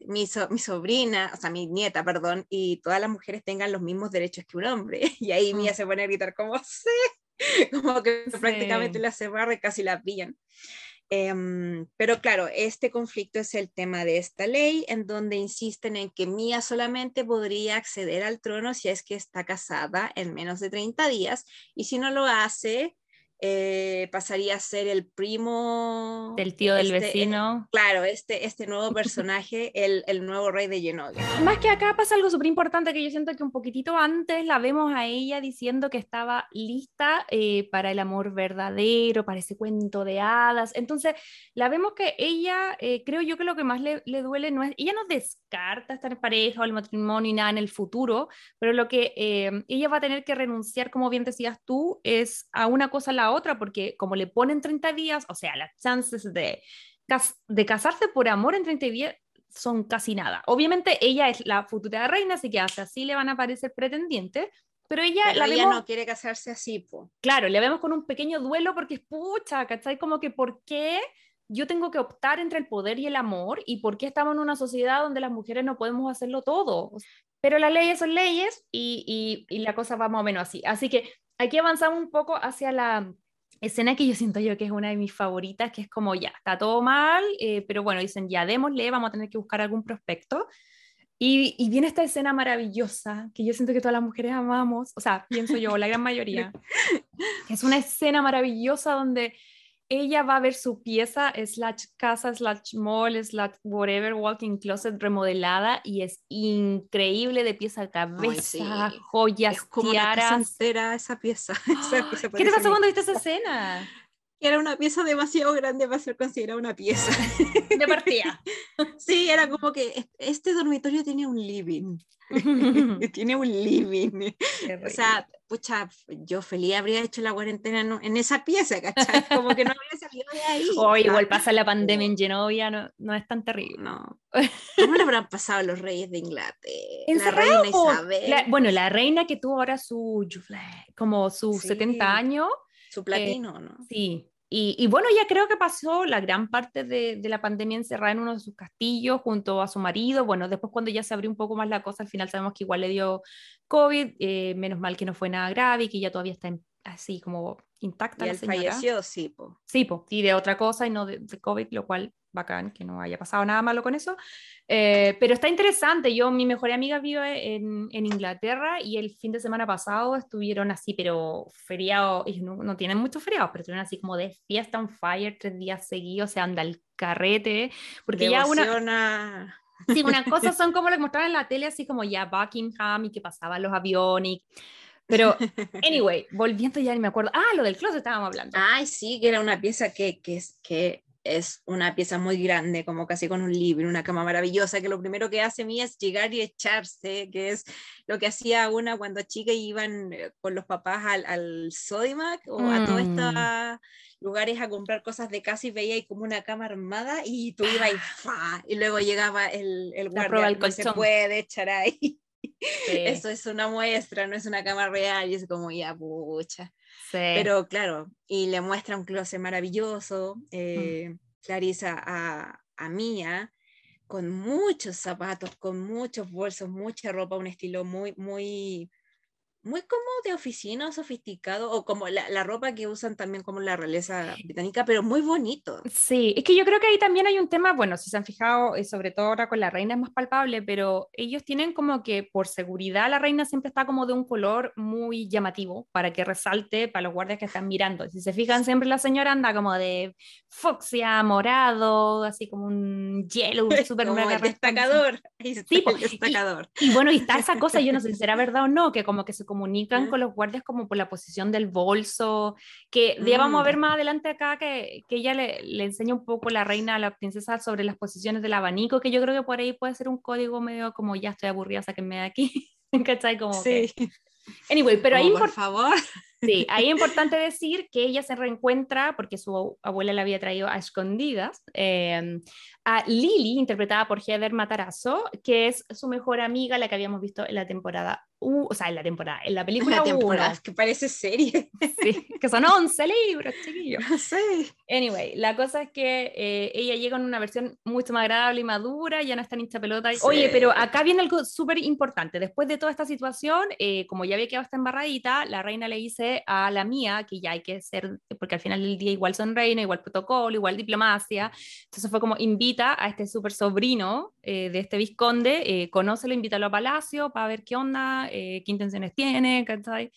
mi, mi, so- mi sobrina, o sea, mi nieta, perdón, y todas las mujeres tengan los mismos derechos que un hombre. Y ahí Mía Mm. se pone a gritar como, sí, como que Sí. prácticamente la barra y casi la pillan. Em, pero claro, este conflicto es el tema de esta ley, en donde insisten en que Mía solamente podría acceder al trono si es que está casada en menos de 30 días, y si no lo hace, eh, pasaría a ser el primo Del tío del este, eh, vecino. claro, este, este nuevo personaje, el, el nuevo rey de Genovia. Más que acá pasa algo súper importante que yo siento que un poquitito antes la vemos a ella diciendo que estaba lista eh, para el amor verdadero, para ese cuento de hadas. Entonces, la vemos que ella, eh, creo yo que lo que más le, le duele no es, ella no descarta estar en pareja o el matrimonio y nada en el futuro, pero lo que eh, ella va a tener que renunciar, como bien decías tú, es a una cosa a la otra, porque como le ponen 30 días, o sea, las chances de, cas- de casarse por amor en 30 días son casi nada. Obviamente ella es la futura reina, así que hasta así le van a aparecer pretendientes, pero ella Pero la ella vemos, no quiere casarse así, po. claro, le vemos con un pequeño duelo porque es pucha, ¿cachai? Como que ¿por qué yo tengo que optar entre el poder y el amor? ¿Y por qué estamos en una sociedad donde las mujeres no podemos hacerlo todo? Pero las leyes son leyes y, y, y la cosa va más o menos así. Así que aquí avanzamos un poco hacia la escena que yo siento yo que es una de mis favoritas, que es como ya, está todo mal, eh, pero bueno, dicen ya démosle, vamos a tener que buscar algún prospecto. Y, y viene esta escena maravillosa que yo siento que todas las mujeres amamos, o sea, pienso yo, la gran mayoría. Es una escena maravillosa donde ella va a ver su pieza, slash casa, slash mall, slash whatever, walking closet remodelada y es increíble de pieza a cabeza, sí. joyas, Es como una casa tiaras. entera esa pieza. Esa pieza ¿Qué te pasó cuando viste esa escena? Era una pieza demasiado grande para ser considerada una pieza. De partida. Sí, era como que es- este dormitorio tiene un living. tiene un living. O sea, pucha, yo feliz habría hecho la cuarentena en, en esa pieza, ¿cachai? Como que no habría salido de ahí. o o sea, igual pasa la pandemia en Genovia, no, no es tan terrible. No. ¿Cómo le habrán pasado los reyes de Inglaterra? La reina. Isabel, La- bueno, la reina que tuvo ahora su como sus Sí. 70 años, su platino, ¿no? sí. Y, y bueno, ya creo que pasó la gran parte de, de la pandemia encerrada en uno de sus castillos junto a su marido. Bueno, después cuando ya se abrió un poco más la cosa, al final sabemos que igual le dio COVID, eh, menos mal que no fue nada grave y que ya todavía está en- así como intacta Y la él señora. falleció, sí, po. Sí, po, y de otra cosa y no de, de COVID, lo cual bacán, que no haya pasado nada malo con eso. Eh, pero está interesante, yo, mi mejor amiga vive en, en, Inglaterra y el fin de semana pasado estuvieron así, pero feriados, no, no, tienen muchos feriados, pero estuvieron así como de fiesta on fire tres días seguidos, se anda el carrete, porque ya una... Sí, una cosa son como lo que mostraban en la tele, así como ya Buckingham y que pasaban los aviones. Pero, anyway, volviendo ya, ni me acuerdo. Ah, lo del closet estábamos hablando. Ay, sí, que era una pieza que, que, que es una pieza muy grande, como casi con un libro, una cama maravillosa, que lo primero que hace mí es llegar y echarse, que es lo que hacía una cuando chica iban eh, con los papás al, al Sodimac o a todos estos mm. lugares a comprar cosas de casa y veía ahí como una cama armada y tú ibas y, ¡fa! y luego llegaba el, el guardia, el no se puede echar ahí. Eso es una muestra, no es una cama real y es como ya pucha. Pero claro, y le muestra un closet maravilloso, mm. eh, Clarisa a, a Mía, con muchos zapatos, con muchos bolsos, mucha ropa, un estilo muy, muy muy como de oficina, sofisticado, o como la, la, ropa que usan también como la realeza británica, pero muy bonito. Sí, es que yo creo que ahí también hay un tema, bueno, si se han fijado, eh, sobre todo ahora con la reina es más palpable, pero ellos tienen como que por seguridad la reina siempre está como de un color muy llamativo para que resalte para los guardias que están mirando. Si se fijan, siempre la señora anda como de fucsia, morado, así como un yellow, súper destacador. Sí, destacador. Y, y, bueno, y está esa cosa, yo no sé si será verdad o no, que como que se comunican con los guardias como por la posición del bolso, que ya vamos a ver mm. más adelante acá que, que ella le, le, enseña un poco la reina a la princesa sobre las posiciones del abanico, que yo creo que por ahí puede ser un código medio como ya estoy aburrida, sáquenme de aquí, ¿cachai? Como sí. Anyway, pero ahí... Por favor. Sí, ahí es importante decir que ella se reencuentra, porque su abuela la había traído a escondidas, eh, a Lily, interpretada por Heather Matarazzo, que es su mejor amiga, la que habíamos visto en la temporada o sea, en la temporada, en la película. La temporada, que parece serie. Sí, que son 11 libros, chiquillos. Sí. Anyway, la cosa es que eh, ella llega en una versión mucho más agradable y madura, ya no está en hincha pelota. Oye, pero acá viene algo súper importante. Después de toda esta situación, eh, como ya ve que va a estar embarradita, la reina le dice a la mía que ya hay que ser, porque al final del día igual son reina, igual protocolo, igual diplomacia. Entonces fue como invita a este súper sobrino eh, de este visconde, conócelo, invítalo a Palacio para ver qué onda eh, qué intenciones tiene, ¿cachai?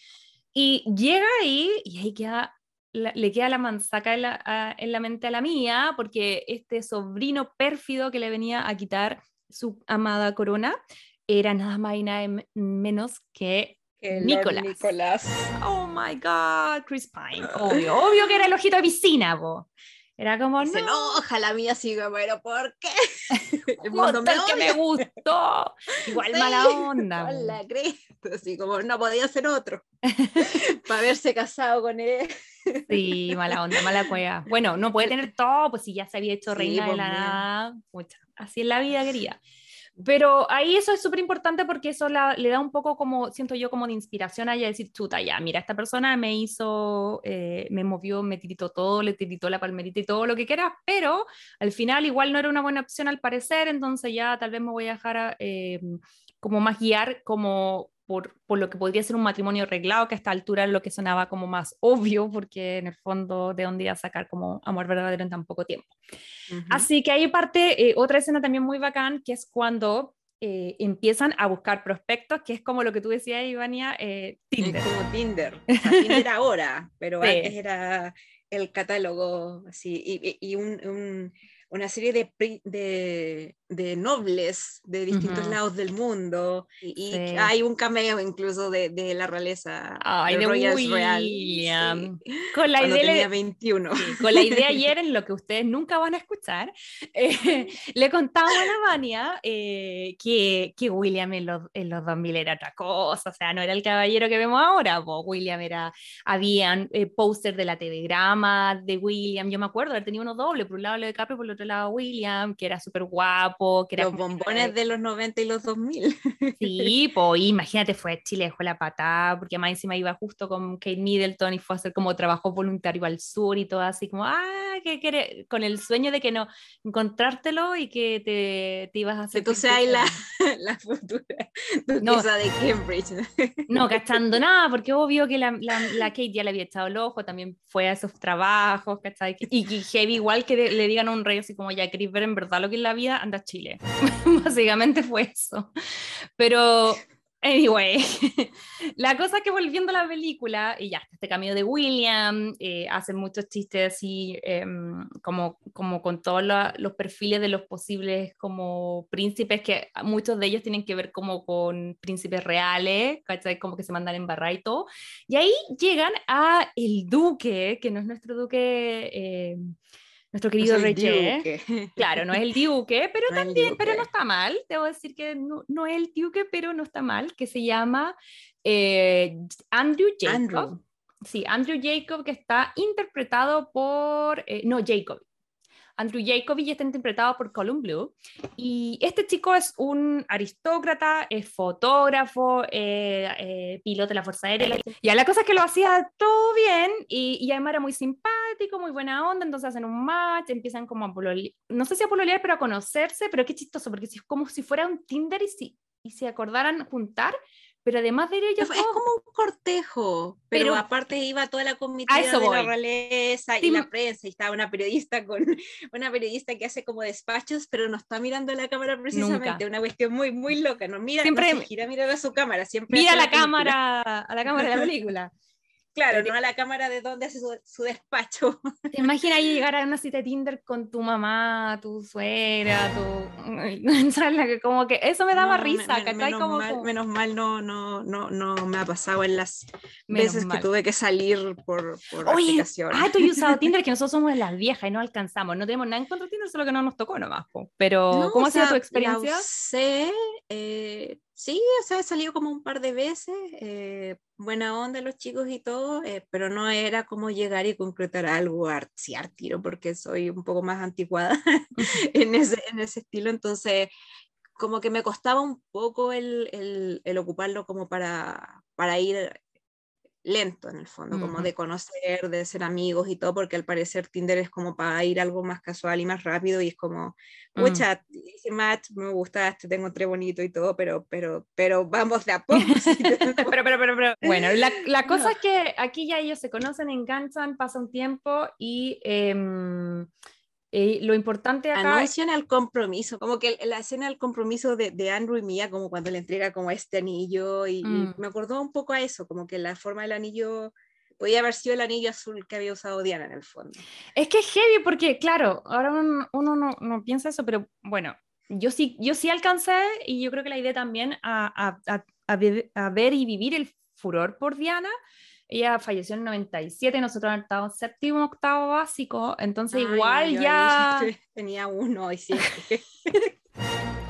Y llega ahí y ahí queda, le queda la manzaca en la, en la mente a la mía, porque este sobrino pérfido que le venía a quitar su amada corona era nada más y nada menos que Nicolás. Oh my God, Chris Pine. Obvio, obvio que era el ojito de piscina, bo. Era como, no. Se enoja la mía, así pero ¿por qué? El mundo me que me gustó. Igual mala onda. La cresta, así como no podía ser otro. Para haberse casado con él. Sí, mala onda, mala cueva. Bueno, no puede tener todo, pues si ya se había hecho reina de pues, la nada. Así es la vida, querida. Pero ahí eso es súper importante porque eso le da un poco como, siento yo, como de inspiración a ella decir, chuta, ya, mira, esta persona me hizo, eh, me movió, me tiritó todo, le tiritó la palmerita y todo lo que quiera, pero al final igual no era una buena opción al parecer, entonces ya tal vez me voy a dejar eh, como más guiar como por, por, lo que podría ser un matrimonio arreglado, que a esta altura es lo que sonaba como más obvio, porque en el fondo de dónde iba a sacar como amor verdadero en tan poco tiempo. Así que ahí parte eh, otra escena también muy bacán, que es cuando eh, empiezan a buscar prospectos, que es como lo que tú decías, Ivania, eh, Tinder. como Tinder. Tinder ahora, pero antes era el catálogo, así, y, y un, un, una serie de, de, de nobles de distintos lados del mundo. Y, hay un cameo incluso de, de la realeza. Ay, de, William. Con la idea 21. con la idea ayer, en lo que ustedes nunca van a escuchar, eh, le contaba a la Vania eh, que, que, William en los, en los 2000 era otra cosa. O sea, no era el caballero que vemos ahora. William era. Habían eh, póster de la telegrama de William. Yo me acuerdo, él tenía uno doble. Por un lado, lo de Capri, por el otro lado, William, que era súper guapo que Los bombones de los 90 y los 2000. Sí, pues imagínate, fue a Chile, dejó la patada, porque más encima iba justo con Kate Middleton y fue a hacer como trabajo voluntario al sur y todo así como, ah, que quiere, con el sueño de que no, encontrártelo y que te, te ibas a hacer. Que tú seas la, la futura No. de Cambridge. No, cachando nada, porque obvio que la, la, la Kate ya le había echado el ojo, también fue a esos trabajos, ¿cachai? Y que heavy igual que de- le digan a un rey así como, ya queréis ver en verdad lo que es la vida, anda Chile. Básicamente fue eso. Pero, anyway, la cosa es que volviendo a la película, y ya, este cameo de William, eh, hacen muchos chistes así, em, como, como con todos la- los perfiles de los posibles como príncipes, que muchos de ellos tienen que ver como con príncipes reales, ¿cachai? Como que se mandan en barra y todo. Y ahí llegan a el duque, que no es nuestro duque, eh, nuestro querido rey duque. Claro, no es el duque, pero No también, pero no está mal. Debo decir que no, no es el duque, pero no está mal, que se llama eh, Andrew Jacob. Andrew. Sí, Andrew Jacob, que está interpretado por, eh, no, Jacob. Andrew Jacob y está interpretado por Colin Blue. Y este chico es un aristócrata, es fotógrafo, eh, eh, piloto de la Fuerza Aérea. Y la cosa es que lo hacía todo bien y, y además era muy simpático, muy buena onda, entonces hacen un match, empiezan como a pololear, no sé si a pololear, pero a conocerse, pero qué chistoso, porque si- es como si fuera un Tinder y si, y se acordaran juntar, pero además de ellos Es, es como un cortejo, pero, Pero- aparte iba toda la comitiva de la voy. realeza Sí, y la prensa, y estaba una periodista con una periodista que hace como despachos, pero no está mirando a la cámara precisamente, una cuestión muy, muy loca, no mira, Siempre- no se gira a mirar a su cámara, siempre mira la película. cámara, a la cámara de la película. Claro, no a la cámara de donde hace su, su despacho. ¿Te imaginas llegar a una cita de Tinder con tu mamá, tu suegra, tu... La Como que eso me daba No, risa, me- me- menos, Como, mal, como- menos mal no, no, no, no me ha pasado en las Menos veces mal. que tuve que salir por, por Oye, ah, tú has usado Tinder, que nosotros somos las viejas y no alcanzamos, no tenemos nada en contra de Tinder, solo que no nos tocó nomás. Pero, No, ¿cómo ha sido tu la experiencia? usé, eh, sí, o sea, he salido como un par de veces, eh, buena onda los chicos y todo, eh, pero no era como llegar y concretar algo, arciar tiro, porque soy un poco más anticuada en, ese, en ese estilo, entonces como que me costaba un poco el, el- el ocuparlo como para, para ir lento en el fondo, como de conocer, de ser amigos y todo, porque al parecer Tinder es como para ir algo más casual y más rápido y es como, Mm. pucha, hice match, me gustaste, te encontré bonito y todo, pero, pero, pero vamos de a poco. pero, pero, pero, pero. Bueno, la, la cosa No. es que aquí ya ellos se conocen, enganchan, pasa un tiempo y em, eh, lo importante acá Anuncian al compromiso, como que la escena del compromiso de, de Andrew y Mia, como cuando le entrega como este anillo, y, y Mm. me acordó un poco a eso, como que la forma del anillo podía haber sido el anillo azul que había usado Diana en el fondo. Es que es heavy porque, claro, ahora uno, uno no, no piensa eso, pero bueno, yo sí, yo sí alcancé y yo creo que la idea también a, a- a- a ver y vivir el furor por Diana. Ella falleció en el 97, nosotros estábamos séptimo, octavo básico, entonces igual ya... tenía uno y siete.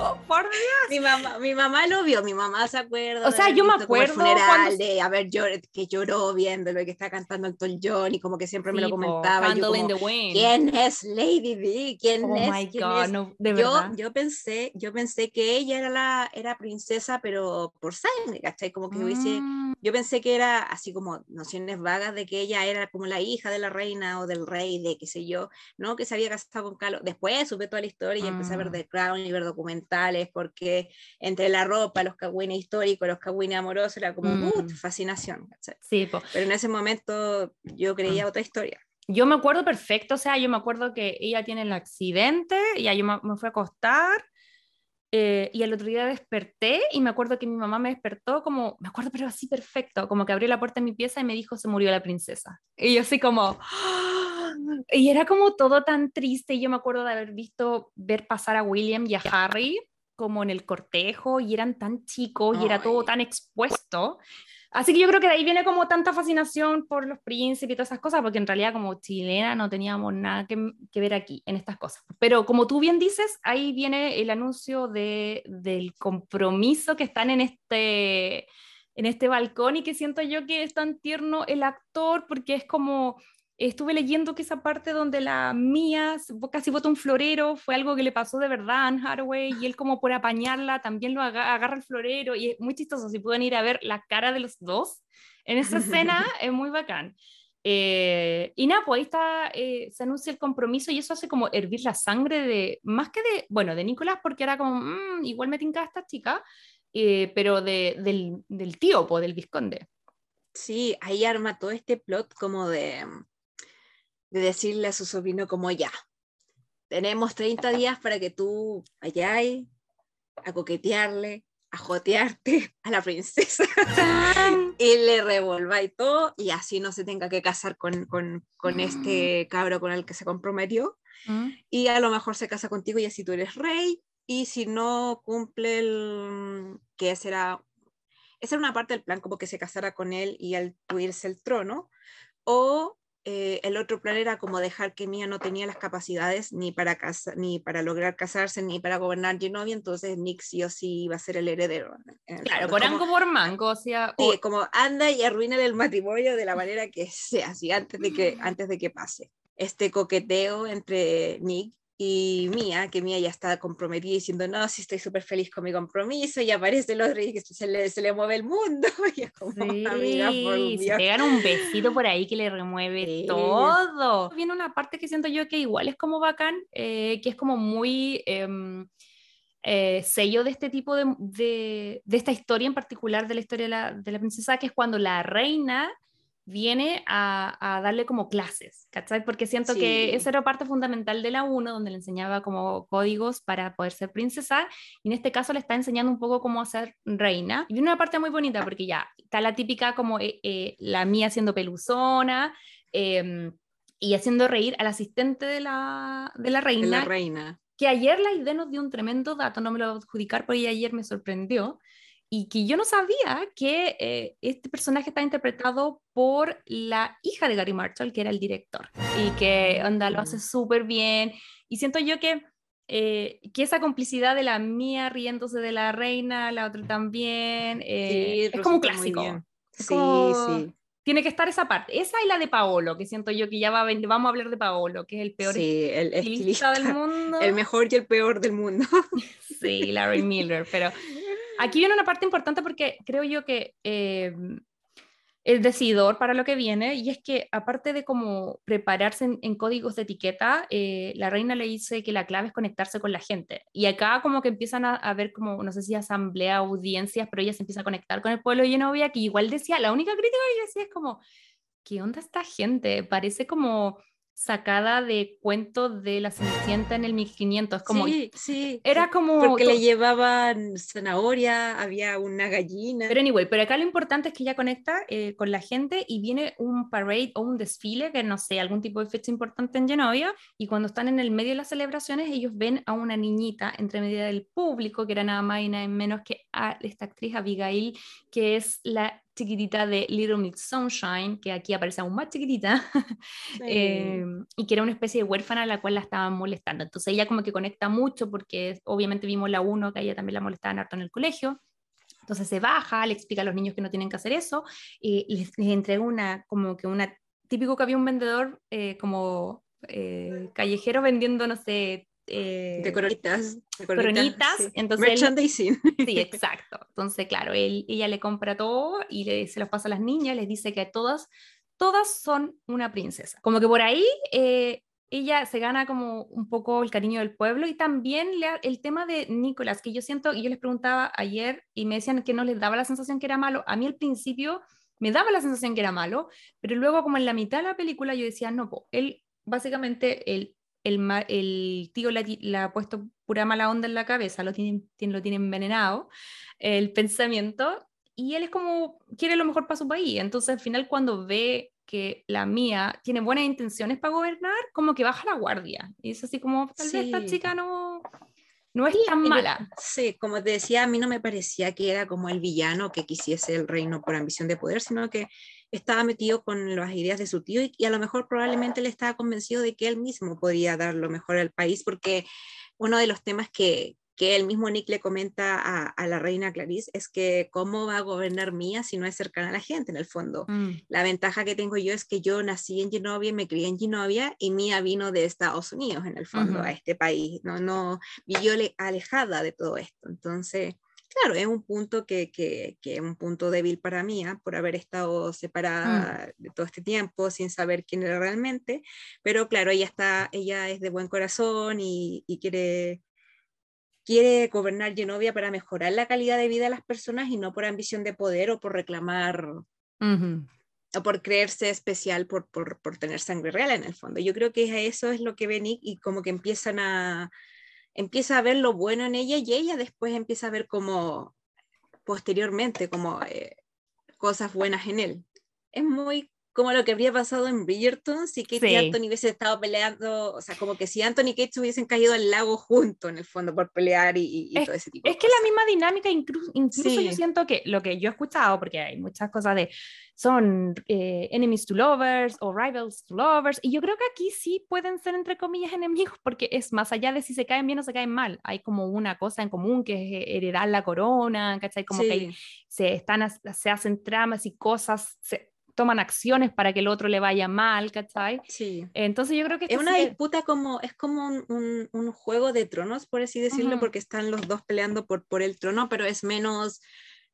Oh, por Dios. mi, mamá, mi mamá lo vio, mi mamá se acuerda. O sea, yo me visto como el acuerdo funeral, cuando- de haber llor- que lloró viéndolo y que está cantando Elton John y como que siempre me lo comentaba. yo como. ¿Quién es Lady Di? ¿Quién Oh es? my ¿Quién God, es? no, de yo, yo pensé, yo pensé que ella era la era princesa, pero por sangre, ¿cachai? Como que hubiese, Mm, yo pensé que era así como nociones vagas de que ella era como la hija de la reina o del rey, de qué sé yo, ¿no? Que se había casado con Carlos. Después supe toda la historia y empecé a ver Mm. The Crown y ver documentales, porque entre la ropa, los cagüines históricos, los cagüines amorosos, era como Mm. uh, fascinación, ¿cachai? sí, po. Pero en ese momento yo creía otra historia. Yo me acuerdo perfecto, o sea, yo me acuerdo que ella tiene el accidente, y yo me, me fui a acostar, eh, y al otro día desperté, y me acuerdo que mi mamá me despertó como, me acuerdo, pero así perfecto, como que abrió la puerta de mi pieza y me dijo, se murió la princesa. Y yo así como, ¡ah! Y era como todo tan triste, y yo me acuerdo de haber visto, ver pasar a William y a Harry como en el cortejo, y eran tan chicos, y era todo tan expuesto. Así que yo creo que de ahí viene como tanta fascinación por los príncipes y todas esas cosas, porque en realidad como chilena no teníamos nada que, que ver aquí en estas cosas. Pero como tú bien dices, ahí viene el anuncio de, del compromiso que están en este, en este balcón y que siento yo que es tan tierno el actor porque es como estuve leyendo que esa parte donde la mía casi bota un florero fue algo que le pasó de verdad a Anne Hathaway y él como por apañarla también lo agarra el florero y es muy chistoso, si pueden ir a ver la cara de los dos en esa escena es muy bacán. Eh, y nada, pues ahí está, eh, se anuncia el compromiso y eso hace como hervir la sangre de, más que de, bueno, de Nicolás, porque era como, mm, igual me tinca esta chica, eh, pero de, del, del tío, pues, del visconde. Sí, ahí arma todo este plot como de, de decirle a su sobrino como ya, tenemos 30 días para que tú vayáis a coquetearle, a jotearte a la princesa y le revolváis todo y así no se tenga que casar con, con, con mm. este cabro con el que se comprometió mm. y a lo mejor se casa contigo y así tú eres rey y si no cumple el que será esa era una parte del plan como que se casara con él y al irse el trono o eh, el otro plan era como dejar que Mía no tenía las capacidades ni para, casa, ni para lograr casarse ni para gobernar Genovia, entonces Nick sí o sí iba a ser el heredero. Claro, por algo por mango, o sea... Sí, como anda y arruina el matrimonio de la manera que sea, así antes de que, antes de que pase. Este coqueteo entre Nick y Mía, que Mía ya está comprometida diciendo, no, sí estoy súper feliz con mi compromiso, y aparece el otro y que se le, se le mueve el mundo, y es como, sí, amiga, se pegan un besito por ahí que le remueve todo. Viene una parte que siento yo que igual es como bacán, eh, que es como muy... Em, eh, sello de este tipo de, de, de, esta historia en particular de la historia de la, de la princesa, que es cuando la reina viene a, darle como clases, ¿cachai? Porque siento que esa era parte fundamental de la 1, donde le enseñaba como códigos para poder ser princesa, y en este caso le está enseñando un poco cómo ser reina. Y viene una parte muy bonita, porque ya está la típica como eh, eh, la mía siendo peluzona, em, y haciendo reír al asistente de la, de la reina. la reina. Que ayer la idea nos dio un tremendo dato, no me lo voy a adjudicar porque ayer me sorprendió, y que yo no sabía que eh, este personaje está interpretado por la hija de Gary Marshall, que era el director, y que onda lo hace mm. súper bien. Y siento yo que, eh, que esa complicidad de la mía riéndose de la reina, la otra también, eh, es como un clásico. Sí, sí. Tiene que estar esa parte. Esa y la de Paolo, que siento yo que ya va vamos a hablar de Paolo, que es el peor sí, el estilista del mundo. El mejor y el peor del mundo. sí, Larry Miller, pero Aquí viene una parte importante porque creo yo que eh, es decidor para lo que viene y es que aparte de como prepararse en, códigos de etiqueta, eh, la reina le dice que la clave es conectarse con la gente. Y acá como que empiezan a, ver como, no sé si asamblea, audiencias, pero ella se empieza a conectar con el pueblo de Genovia, que igual decía, la única crítica que decía es como, ¿qué onda esta gente? Parece como sacada de cuentos de la Cenicienta en el 1500. Como, sí, sí. Era como... Porque le llevaban zanahoria, había una gallina. Pero anyway, pero acá lo importante es que ella conecta eh, con la gente y viene un parade o un desfile, que no sé, algún tipo de fecha importante en Genovia, y cuando están en el medio de las celebraciones, ellos ven a una niñita entre medio del público, que era nada más y nada menos que a esta actriz Abigail, que es la chiquitita de Little Miss Sunshine, que aquí aparece aún más chiquitita, eh, y que era una especie de huérfana a la cual la estaban molestando. Entonces ella como que conecta mucho porque obviamente vimos la uno que a ella también la molestaban harto en el colegio. Entonces se baja, le explica a los niños que no tienen que hacer eso, y les, entrega una, como que una, típico que había un vendedor eh, como eh, callejero vendiendo, no sé, eh, de coronitas. De coronitas. Entonces Merchandising. sí, exacto. Entonces, claro, él, ella le compra todo y le, se los pasa a las niñas, les dice que todas, todas son una princesa. Como que por ahí eh, ella se gana como un poco el cariño del pueblo y también el tema de Nicolás, que yo siento, y yo les preguntaba ayer y me decían que no les daba la sensación que era malo. A mí al principio me daba la sensación que era malo, pero luego como en la mitad de la película yo decía, no, él básicamente el el, tío le, ha puesto pura mala onda en la cabeza, lo tiene, lo tiene envenenado, el pensamiento, y él es como, quiere lo mejor para su país. Entonces al final cuando ve que la mía tiene buenas intenciones para gobernar, como que baja la guardia. Y es así como, tal vez esta chica no, no es tan mala. Sí, como te decía, a mí no me parecía que era como el villano que quisiese el reino por ambición de poder, sino que estaba metido con las ideas de su tío y, a lo mejor probablemente le estaba convencido de que él mismo podría dar lo mejor al país, porque uno de los temas que, que el mismo Nick le comenta a, a, la reina Clarice es que cómo va a gobernar Mía si no es cercana a la gente, en el fondo. Mm. La ventaja que tengo yo es que yo nací en Genovia, me crié en Genovia y Mía vino de Estados Unidos, en el fondo, a este país, no, no vivió alejada de todo esto. Entonces, claro, es un punto que, que, que es un punto débil para mí, ¿ah? por haber estado mm. separada de todo este tiempo sin saber quién era realmente, pero claro, ella, está, ella es de buen corazón y, y quiere, quiere gobernar Genovia para mejorar la calidad de vida de las personas y no por ambición de poder o por reclamar o por creerse especial por, por, por, tener sangre real en el fondo. Yo creo que eso es lo que ven y, y como que empiezan a, empieza a ver lo bueno en ella y ella después empieza a ver como posteriormente como eh, cosas buenas en él. Es muy como lo que habría pasado en Bridgerton si Kate y Anthony hubiesen estado peleando, o sea, como que si Anthony y Kate hubiesen caído al lago juntos en el fondo por pelear y, todo ese tipo es que la misma dinámica, incluso, incluso yo siento que lo que yo he escuchado, porque hay muchas cosas de son eh, enemies to lovers o rivals to lovers, y yo creo que aquí sí pueden ser entre comillas enemigos, porque es más allá de si se caen bien o se caen mal, hay como una cosa en común que es heredar la corona, ¿cachai? Como que se, están, se hacen tramas y cosas, se, toman acciones para que el otro le vaya mal, ¿cachai? Sí. Entonces yo creo que... Es una disputa como, es como un, un, juego de tronos, por así decirlo, porque están los dos peleando por, por el trono, pero es menos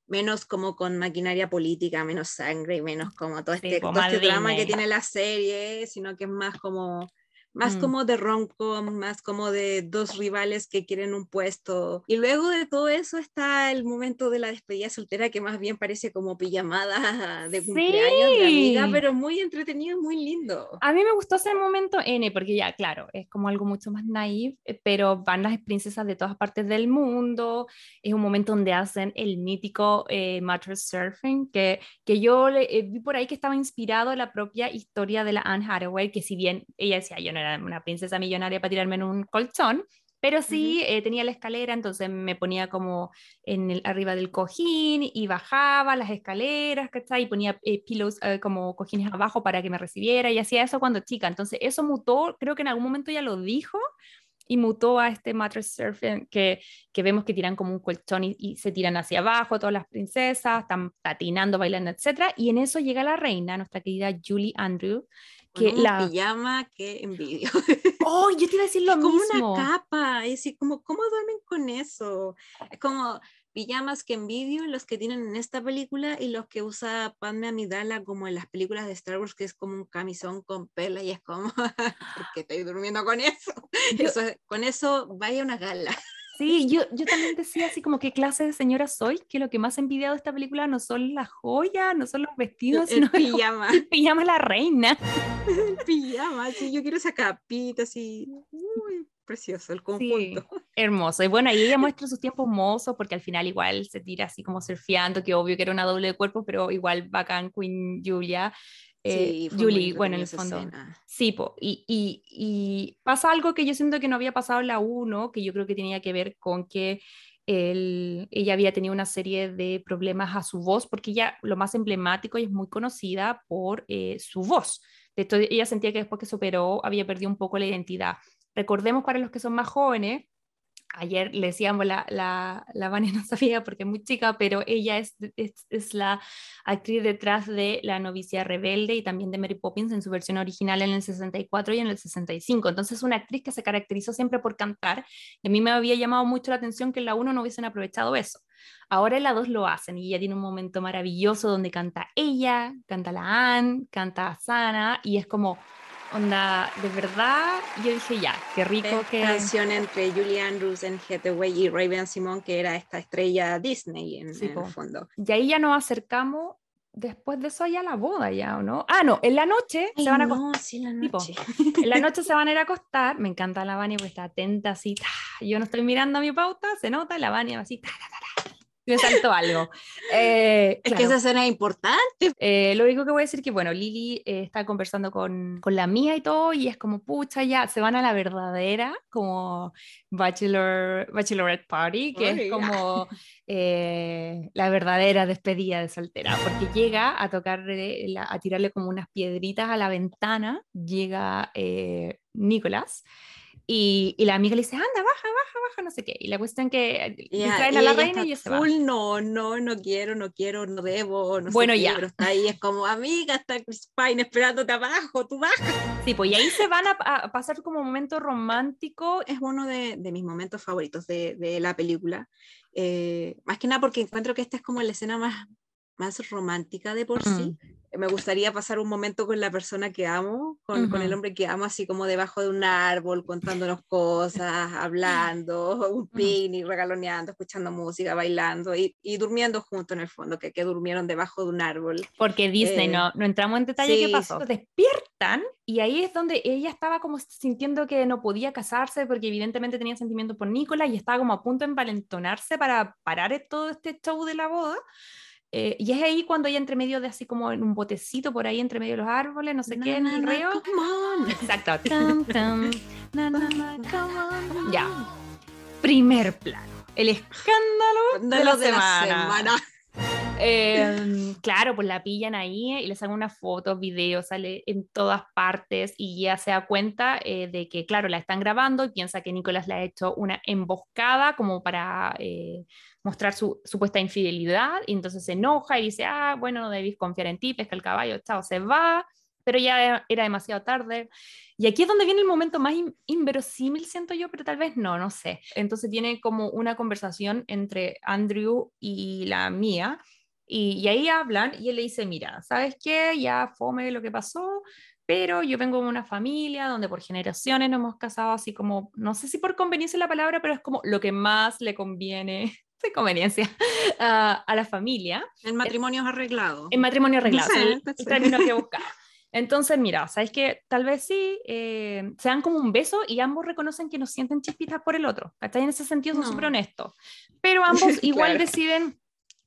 menos como con maquinaria política, menos sangre y menos como todo este, todo este drama que tiene la serie, sino que es más como más mm. como de rom-com, más como de dos rivales que quieren un puesto. Y luego de todo eso está el momento de la despedida soltera que más bien parece como pijamada de cumpleaños de amiga, pero muy entretenido y muy lindo. A mí me gustó ese momento N, porque ya, claro, es como algo mucho más naive, eh, pero van las princesas de todas partes del mundo, es un momento donde hacen el mítico eh, surfing, que, que yo le, eh, vi por ahí que estaba inspirado en la propia historia de la Anne Hathaway, que si bien ella decía, yo no una princesa millonaria para tirarme en un colchón, pero sí eh, tenía la escalera, entonces me ponía como en el, arriba del cojín y bajaba las escaleras, ¿cachai? Y ponía eh, pillows eh, como cojines abajo para que me recibiera y hacía eso cuando chica. Entonces eso mutó, creo que en algún momento ya lo dijo y mutó a este mattress surfing que, que vemos que tiran como un colchón y, y, se tiran hacia abajo todas las princesas, están patinando, bailando, etc. Y en eso llega la reina, nuestra querida Julie Andrew, que la pijama que envidio. Oh, yo te iba a decir lo como mismo. una capa, es decir, como cómo duermen con eso. Es como pijamas que envidio los que tienen en esta película y los que usa Padme Amidala como en las películas de Star Wars que es como un camisón con pela y es como ¿por qué estoy durmiendo con eso? eso con eso vaya una gala. Sí, yo, yo también decía así como qué clase de señora soy, que lo que más he envidiado de esta película no son las joyas, no son los vestidos, el sino pijama. El pijama la reina. El pijama, sí, yo quiero esa capita así, uy, precioso el conjunto. Sí, hermoso. Y bueno, ahí ella muestra sus tiempos mozos, porque al final igual se tira así como surfeando, que obvio que era una doble de cuerpo, pero igual bacán Queen Julia. Eh, Julie, bueno, en el fondo. Sí, po, y, y, y, pasa algo que yo siento que no había pasado en la 1, que yo creo que tenía que ver con que él, ella había tenido una serie de problemas a su voz, porque ella, lo más emblemático, y es muy conocida por eh, su voz. De hecho, ella sentía que después que superó había perdido un poco la identidad. Recordemos para los que son más jóvenes, ayer le decíamos, la, la, la Vania no sabía porque es muy chica, pero ella es, es, la actriz detrás de La novicia rebelde y también de Mary Poppins en su versión original en el 64 y en el 65. Entonces, una actriz que se caracterizó siempre por cantar. Y a mí me había llamado mucho la atención que en la 1 no hubiesen aprovechado eso. Ahora en la 2 lo hacen y ella tiene un momento maravilloso donde canta ella, canta la Anne, canta Sana y es como Onda, de verdad, yo dije ya, qué rico que. canción entre Julie Andrews en Hathaway y Raven Simon, que era esta estrella Disney en, el fondo. Y ahí ya nos acercamos después de eso ya la boda ya, ¿o no? Ah, no, en la noche se van a acostar. Sí, la noche. en la noche se van a ir a acostar. Me encanta la Vania porque está atenta así. Yo no estoy mirando a mi pauta, se nota, la Vania así me saltó algo. Eh, es que esa escena es importante. Eh, lo único que voy a decir es que, bueno, Lily eh, está conversando con, con, la mía y todo, y es como, pucha, ya, se van a la verdadera, como Bachelor, Bachelorette Party, que es como la verdadera despedida de soltera, porque llega a tocarle, a tirarle como unas piedritas a la ventana, llega Nicolás Y, y la amiga le dice, anda, baja, baja, baja, no sé qué. Y la cuestión que Y le a- la reina y se va. full, no, no, no quiero, no quiero, no debo, no sé Bueno, qué, ya. pero está ahí, es como, amiga, está Chris Pine esperándote abajo, tú baja. Sí, pues y ahí se van a, a pasar como un momento romántico. Es uno de, de mis momentos favoritos de, de la película, eh, más que nada porque encuentro que esta es como la escena más, más romántica de por sí. Me gustaría pasar un momento con la persona que amo, con, con el hombre que amo, así como debajo de un árbol, contándonos cosas, hablando, un picnic, regaloneando, escuchando música, bailando y, y durmiendo juntos en el fondo, que, que durmieron debajo de un árbol. Porque Disney, Eh, no, no entramos en detalle qué sí, pasó. Despiertan y ahí es donde ella estaba como sintiendo que no podía casarse porque evidentemente tenía sentimientos por Nicolás y estaba como a punto de envalentonarse para parar todo este show de la boda. Eh, y es ahí cuando ella entre medio de así como en un botecito por ahí entre medio de los árboles, no sé qué, en el río. Exacto. Ya. Primer plano. El escándalo de la de la semana. semana. Eh, claro, pues la pillan ahí y le sacan una foto, video, sale en todas partes y ya se da cuenta eh, de que, claro, la están grabando y piensa que Nicolás le ha hecho una emboscada como para eh, mostrar su supuesta infidelidad y entonces se enoja y dice, ah, bueno, no debís confiar en ti, pesca el caballo, chao, se va, pero ya era demasiado tarde. Y aquí es donde viene el momento más in- inverosímil, siento yo, pero tal vez no, no sé. Entonces tiene como una conversación entre Andrew y la mía, y, y ahí hablan y él le dice, mira, ¿sabes qué? Ya fome lo que pasó, pero yo vengo de una familia donde por generaciones nos hemos casado así como, no sé si por conveniencia la palabra, pero es como lo que más le conviene, de conveniencia, a- a la familia El matrimonio es arreglado. en matrimonio arreglado, Sí, el, el término que buscaba. Entonces, mira, sabes que tal vez sí, eh, se dan como un beso y ambos reconocen que no sienten chispitas por el otro. ¿cachai? En ese sentido son No. súper honestos. Pero ambos igual Claro. deciden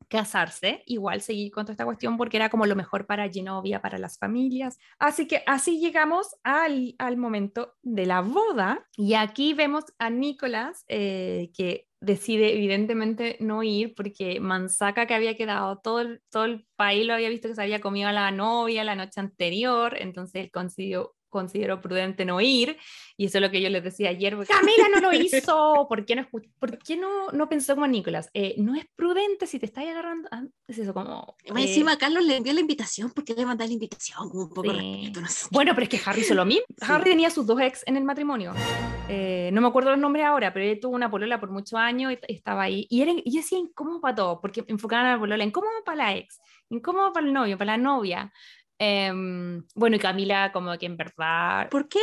casarse, igual seguir con toda esta cuestión porque era como lo mejor para Genovia, para las familias. Así que así llegamos al, al momento de la boda y aquí vemos a Nicolás eh, que decide evidentemente no ir porque Manzaca que había quedado, todo el, todo el país lo había visto que se había comido a la novia la noche anterior, entonces él consideró, consideró prudente no ir y eso es lo que yo les decía ayer, porque, Camila no lo hizo, ¿por qué no, por qué no, no pensó como Nicolás? Eh, no es prudente si te estás agarrando, ah, es eso como... Eh, Encima Carlos le envió la invitación, ¿por qué le mandó la invitación? Un poco Sí. respeto, no sé. Bueno, pero es que Harry hizo lo mismo. Sí. Harry tenía sus dos ex en el matrimonio. Eh, no me acuerdo los nombres ahora, pero él tuvo una polola por muchos años y estaba ahí. Y, era, y decía incómodo para todo, porque enfocaban a la polola, incómodo para la ex, incómodo para el novio, para la novia. Em, bueno, y Camila como que en verdad... ¿Por qué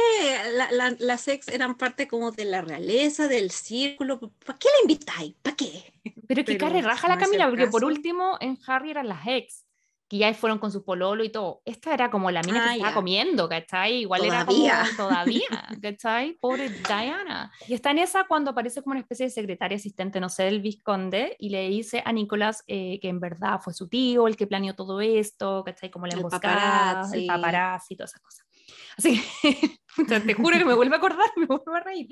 la- la- las ex eran parte como de la realeza, del círculo? ¿Para qué la invitáis? ¿Para qué? Pero que carre raja la Camila, porque por último en Harry eran las ex, que ya fueron con su pololo y todo. Esta era como la mina Ah, que estaba comiendo, ¿cachai? Igual Todavía. era como todavía, ¿cachai? Pobre Diana. Y está en esa cuando aparece como una especie de secretaria asistente, no sé, del vizconde, y le dice a Nicolás eh, que en verdad fue su tío el que planeó todo esto, ¿cachai? Como la El emboscada, paparazzi. el paparazzi y todas esas cosas. Así que, te juro que me vuelvo a acordar, me vuelvo a reír.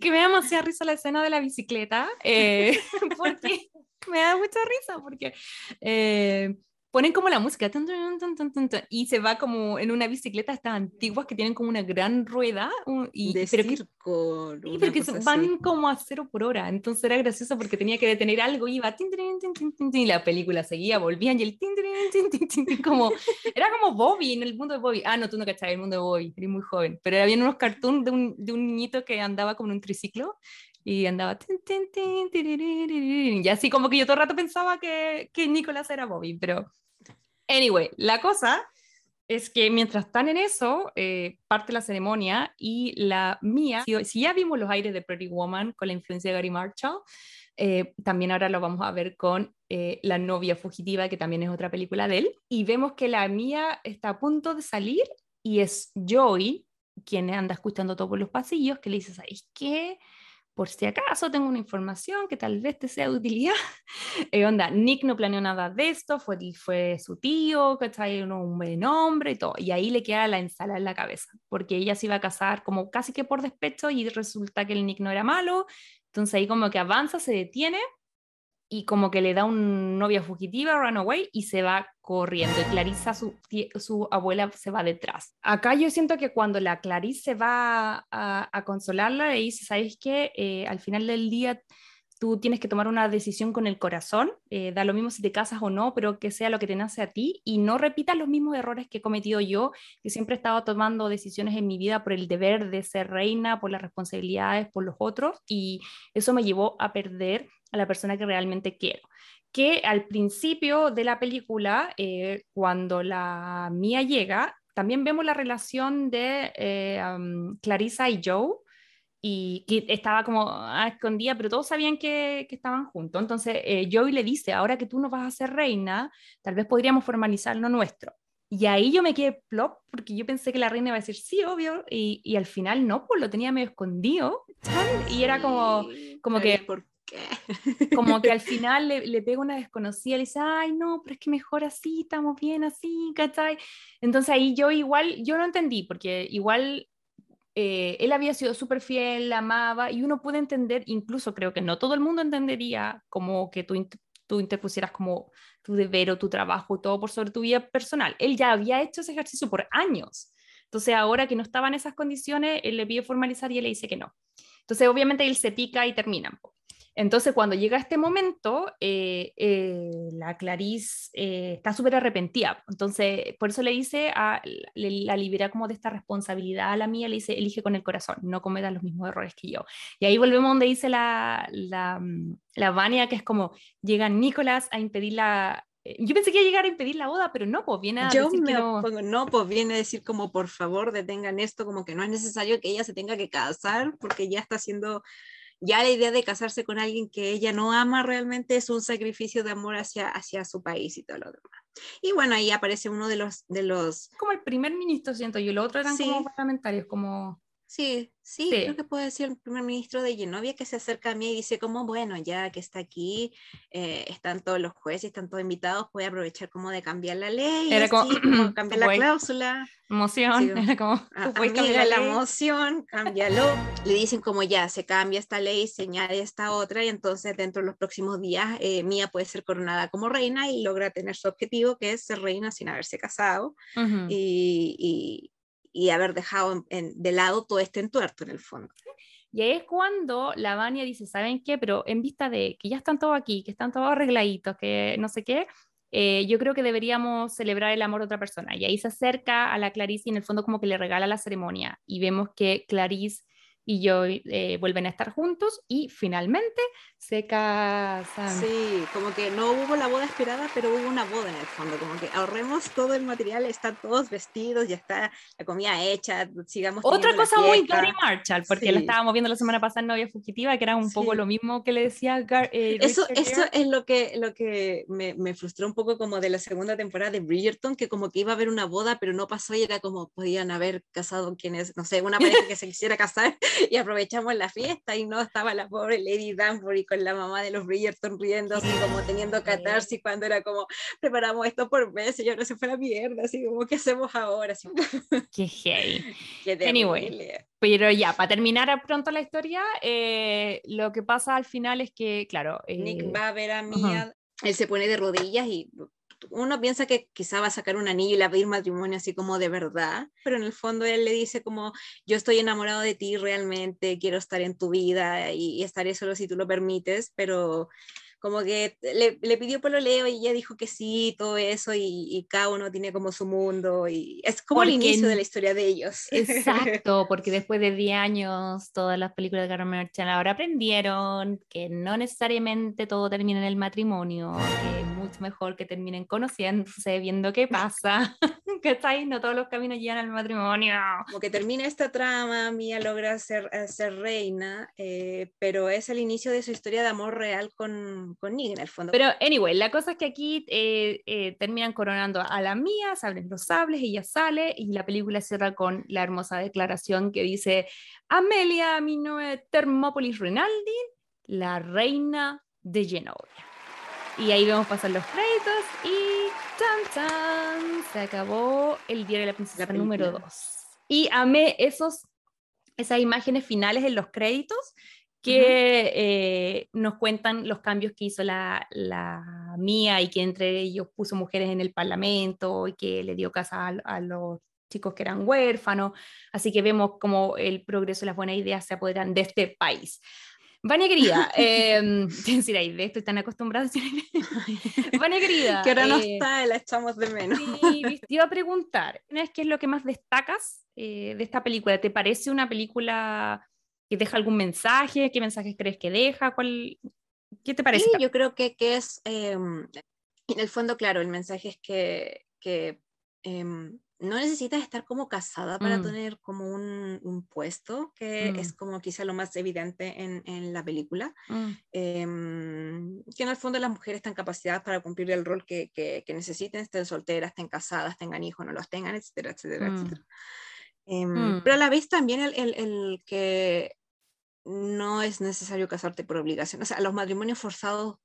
Que me da demasiada risa la escena de la bicicleta, eh, porque me da mucha risa, porque eh, ponen como la música tun, tun, tun, y se va como en una bicicleta estas antiguas que tienen como una gran rueda, un- y, de pero que, circo. sí, una pero que se- así. van como a cero por hora, entonces era gracioso porque tenía que detener algo, iba tin, tin, tin, y la película seguía, volvían y el como, era como Bobby en el mundo de Bobby. Ah, no, tú no cachabas el mundo de Bobby, eres muy joven, pero había unos cartoons de un, de un niñito que andaba como en un triciclo y andaba tin, tin, tin, y así como que yo todo el rato pensaba que, que Nicolás era Bobby, pero anyway, la cosa es que mientras están en eso, eh, parte la ceremonia y la mía, si, si ya vimos los aires de Pretty Woman con la influencia de Gary Marshall, eh, también ahora lo vamos a ver con eh, La novia fugitiva, que también es otra película de él, y vemos que la mía está a punto de salir y es Joey quien anda escuchando todo por los pasillos, que le dice, ¿sabes qué? Por si acaso tengo una información que tal vez te sea de utilidad. Eh, onda, Nick no planeó nada de esto, fue, fue su tío, ¿cachai? Un, un buen hombre y todo. Y ahí le queda la ensalada en la cabeza, porque ella se iba a casar como casi que por despecho y resulta que el Nick no era malo. Entonces ahí como que avanza, se detiene y como que le da un novia fugitiva, runaway, y se va corriendo. Y Clarissa, su, abuela, se va detrás. Acá yo siento que cuando la Clarissa va a, a consolarla, le dice, ¿sabes qué? Eh, al final del día tú tienes que tomar una decisión con el corazón, eh, da lo mismo si te casas o no, pero que sea lo que te nace a ti y no repitas los mismos errores que he cometido yo, que siempre he estado tomando decisiones en mi vida por el deber de ser reina, por las responsabilidades, por los otros, y eso me llevó a perder a la persona que realmente quiero. Que al principio de la película, eh, cuando la mía llega, también vemos la relación de eh, Clarissa y Joe, y que estaba como a escondida, pero todos sabían que, que estaban juntos. Entonces eh, Joey le dice, ahora que tú no vas a ser reina, tal vez podríamos formalizar lo nuestro. Y ahí yo me quedé plop, porque yo pensé que la reina iba a decir sí, obvio, y, y al final no, pues lo tenía medio escondido. Y era como, como que... ¿Por qué? Como que al final le, le pega una desconocida, le dice, ay, no, pero es que mejor así, estamos bien así, ¿cachai? Entonces ahí yo igual, yo no entendí, porque igual eh, él había sido súper fiel, la amaba, y uno puede entender, incluso creo que no todo el mundo entendería como que tú, tú interpusieras como tu deber o tu trabajo y todo por sobre tu vida personal. Él ya había hecho ese ejercicio por años. Entonces ahora que no estaba en esas condiciones, él le pide formalizar y él le dice que no. Entonces obviamente él se pica y terminan. Entonces, cuando llega este momento, eh, eh, la Clarice eh, está súper arrepentida. Entonces, por eso le dice, a, le, la libera como de esta responsabilidad a la mía, le dice, elige con el corazón, no cometas los mismos errores que yo. Y ahí volvemos donde dice la, la, la Vania, que es como, llega Nicolás a impedir la... Yo pensé que iba a llegar a impedir la boda, pero no, pues viene a Yo decir me que no. opongo, no, pues viene a decir como por favor detengan esto, como que no es necesario que ella se tenga que casar porque ya está haciendo ya la idea de casarse con alguien que ella no ama realmente es un sacrificio de amor hacia, hacia su país y todo lo demás. Y bueno, ahí aparece uno de los... De los Como el primer ministro, siento yo, los otros eran Sí. como parlamentarios, como... sí, sí, Sí. creo que puede ser el primer ministro de Genovia que se acerca a mí y dice como, bueno, ya que está aquí, eh, están todos los jueces, están todos invitados, puede aprovechar como de cambiar la ley, Era así, como, como cambiar la cláusula. Emoción, Sí, era como, a- amiga, la ley. moción, cámbialo. Le dicen como ya, se cambia esta ley, se añade esta otra, y entonces dentro de los próximos días eh, Mía puede ser coronada como reina y logra tener su objetivo, que es ser reina sin haberse casado Ujú. y, y- y haber dejado en- en- de lado todo este entuerto en el fondo. Y ahí es cuando la Vania dice, ¿saben qué? Pero en vista de que ya están todos aquí, que están todos arregladitos, que no sé qué, eh, yo creo que deberíamos celebrar el amor de otra persona. Y ahí se acerca a la Clarice y en el fondo como que le regala la ceremonia. Y vemos que Clarice y yo eh, vuelven a estar juntos y finalmente se casan. Sí, como que no hubo la boda esperada, pero hubo una boda en el fondo, como que ahorremos todo el material, están todos vestidos, ya está la comida hecha, sigamos Otra la cosa muy. Gary Marshall, porque la Sí. estábamos viendo la semana pasada en Novia Fugitiva, que era un poco Sí. lo mismo que le decía Gar eh, Eso, eso es lo que, lo que me, me frustró un poco como de la segunda temporada de Bridgerton, que como que iba a haber una boda, pero no pasó y era como podían haber casado quienes, no sé, una pareja que se quisiera casar y aprovechamos la fiesta y no estaba la pobre Lady Danbury con la mamá de los Bridgerton riendo así como teniendo catarsis cuando era como preparamos esto por meses y ahora se fue a la mierda, así como ¿qué hacemos ahora? Así, Qué heavy. qué Anyway. Pero ya, para terminar pronto la historia, eh, lo que pasa al final es que, claro, eh, Nick va a ver a Mia, él se pone de rodillas y uno piensa que quizá va a sacar un anillo y le va a pedir matrimonio así como de verdad, pero en el fondo él le dice como yo estoy enamorado de ti realmente, quiero estar en tu vida y, y estaré solo si tú lo permites, pero como que le, le pidió pololeo y ella dijo que sí, todo eso y, y cada uno tiene como su mundo y es como el Porque inicio de la historia de ellos. Exacto, porque después de 10 años todas las películas de Gary Marshall ahora aprendieron que no necesariamente todo termina en el matrimonio, que mucho mejor que terminen conociéndose, viendo qué pasa, que está ahí, no todos los caminos llegan al matrimonio. como que termina esta trama, Mia logra ser, eh, ser reina, eh, pero es el inicio de su historia de amor real con, con Nick en el fondo. Pero, anyway, la cosa es que aquí eh, eh, terminan coronando a la mía, se abren los sables, ella sale y la película cierra con la hermosa declaración que dice Amelia Minoe Thermopolis Rinaldi, la reina de Genovia. Y ahí vemos pasar los créditos y ¡tan, tan! Se acabó el diario de la princesa La número película. 2. Y amé esos, esas imágenes finales en los créditos que eh, nos cuentan los cambios que hizo la, la, Mía y que entre ellos puso mujeres en el Parlamento y que le dio casa a, los chicos que eran huérfanos. Así que vemos cómo el progreso y las buenas ideas se apoderan de este país. Vania querida, eh, decir ahí, estoy tan acostumbrada a Vania querida. Que ahora no eh, está, la echamos de menos. Sí, te iba a preguntar, ¿qué es lo que más destacas eh, de esta película? ¿Te parece una película que deja algún mensaje? ¿Qué mensajes crees que deja? ¿Cuál, ¿Qué te parece? Sí, yo creo que, que es, em, en el fondo, claro, el mensaje es que, que em, no necesitas estar como casada para mm. tener como un, un puesto, que es mm. como quizá lo más evidente en, en la película, mm. em, que en el fondo las mujeres están capacitadas para cumplir el rol que, que, que, necesiten, estén solteras, estén casadas, tengan hijos, no los tengan, etcétera, etcétera, etcétera. Em, pero a la vez también el, el, el, que no es necesario casarte por obligación, o sea, los matrimonios forzados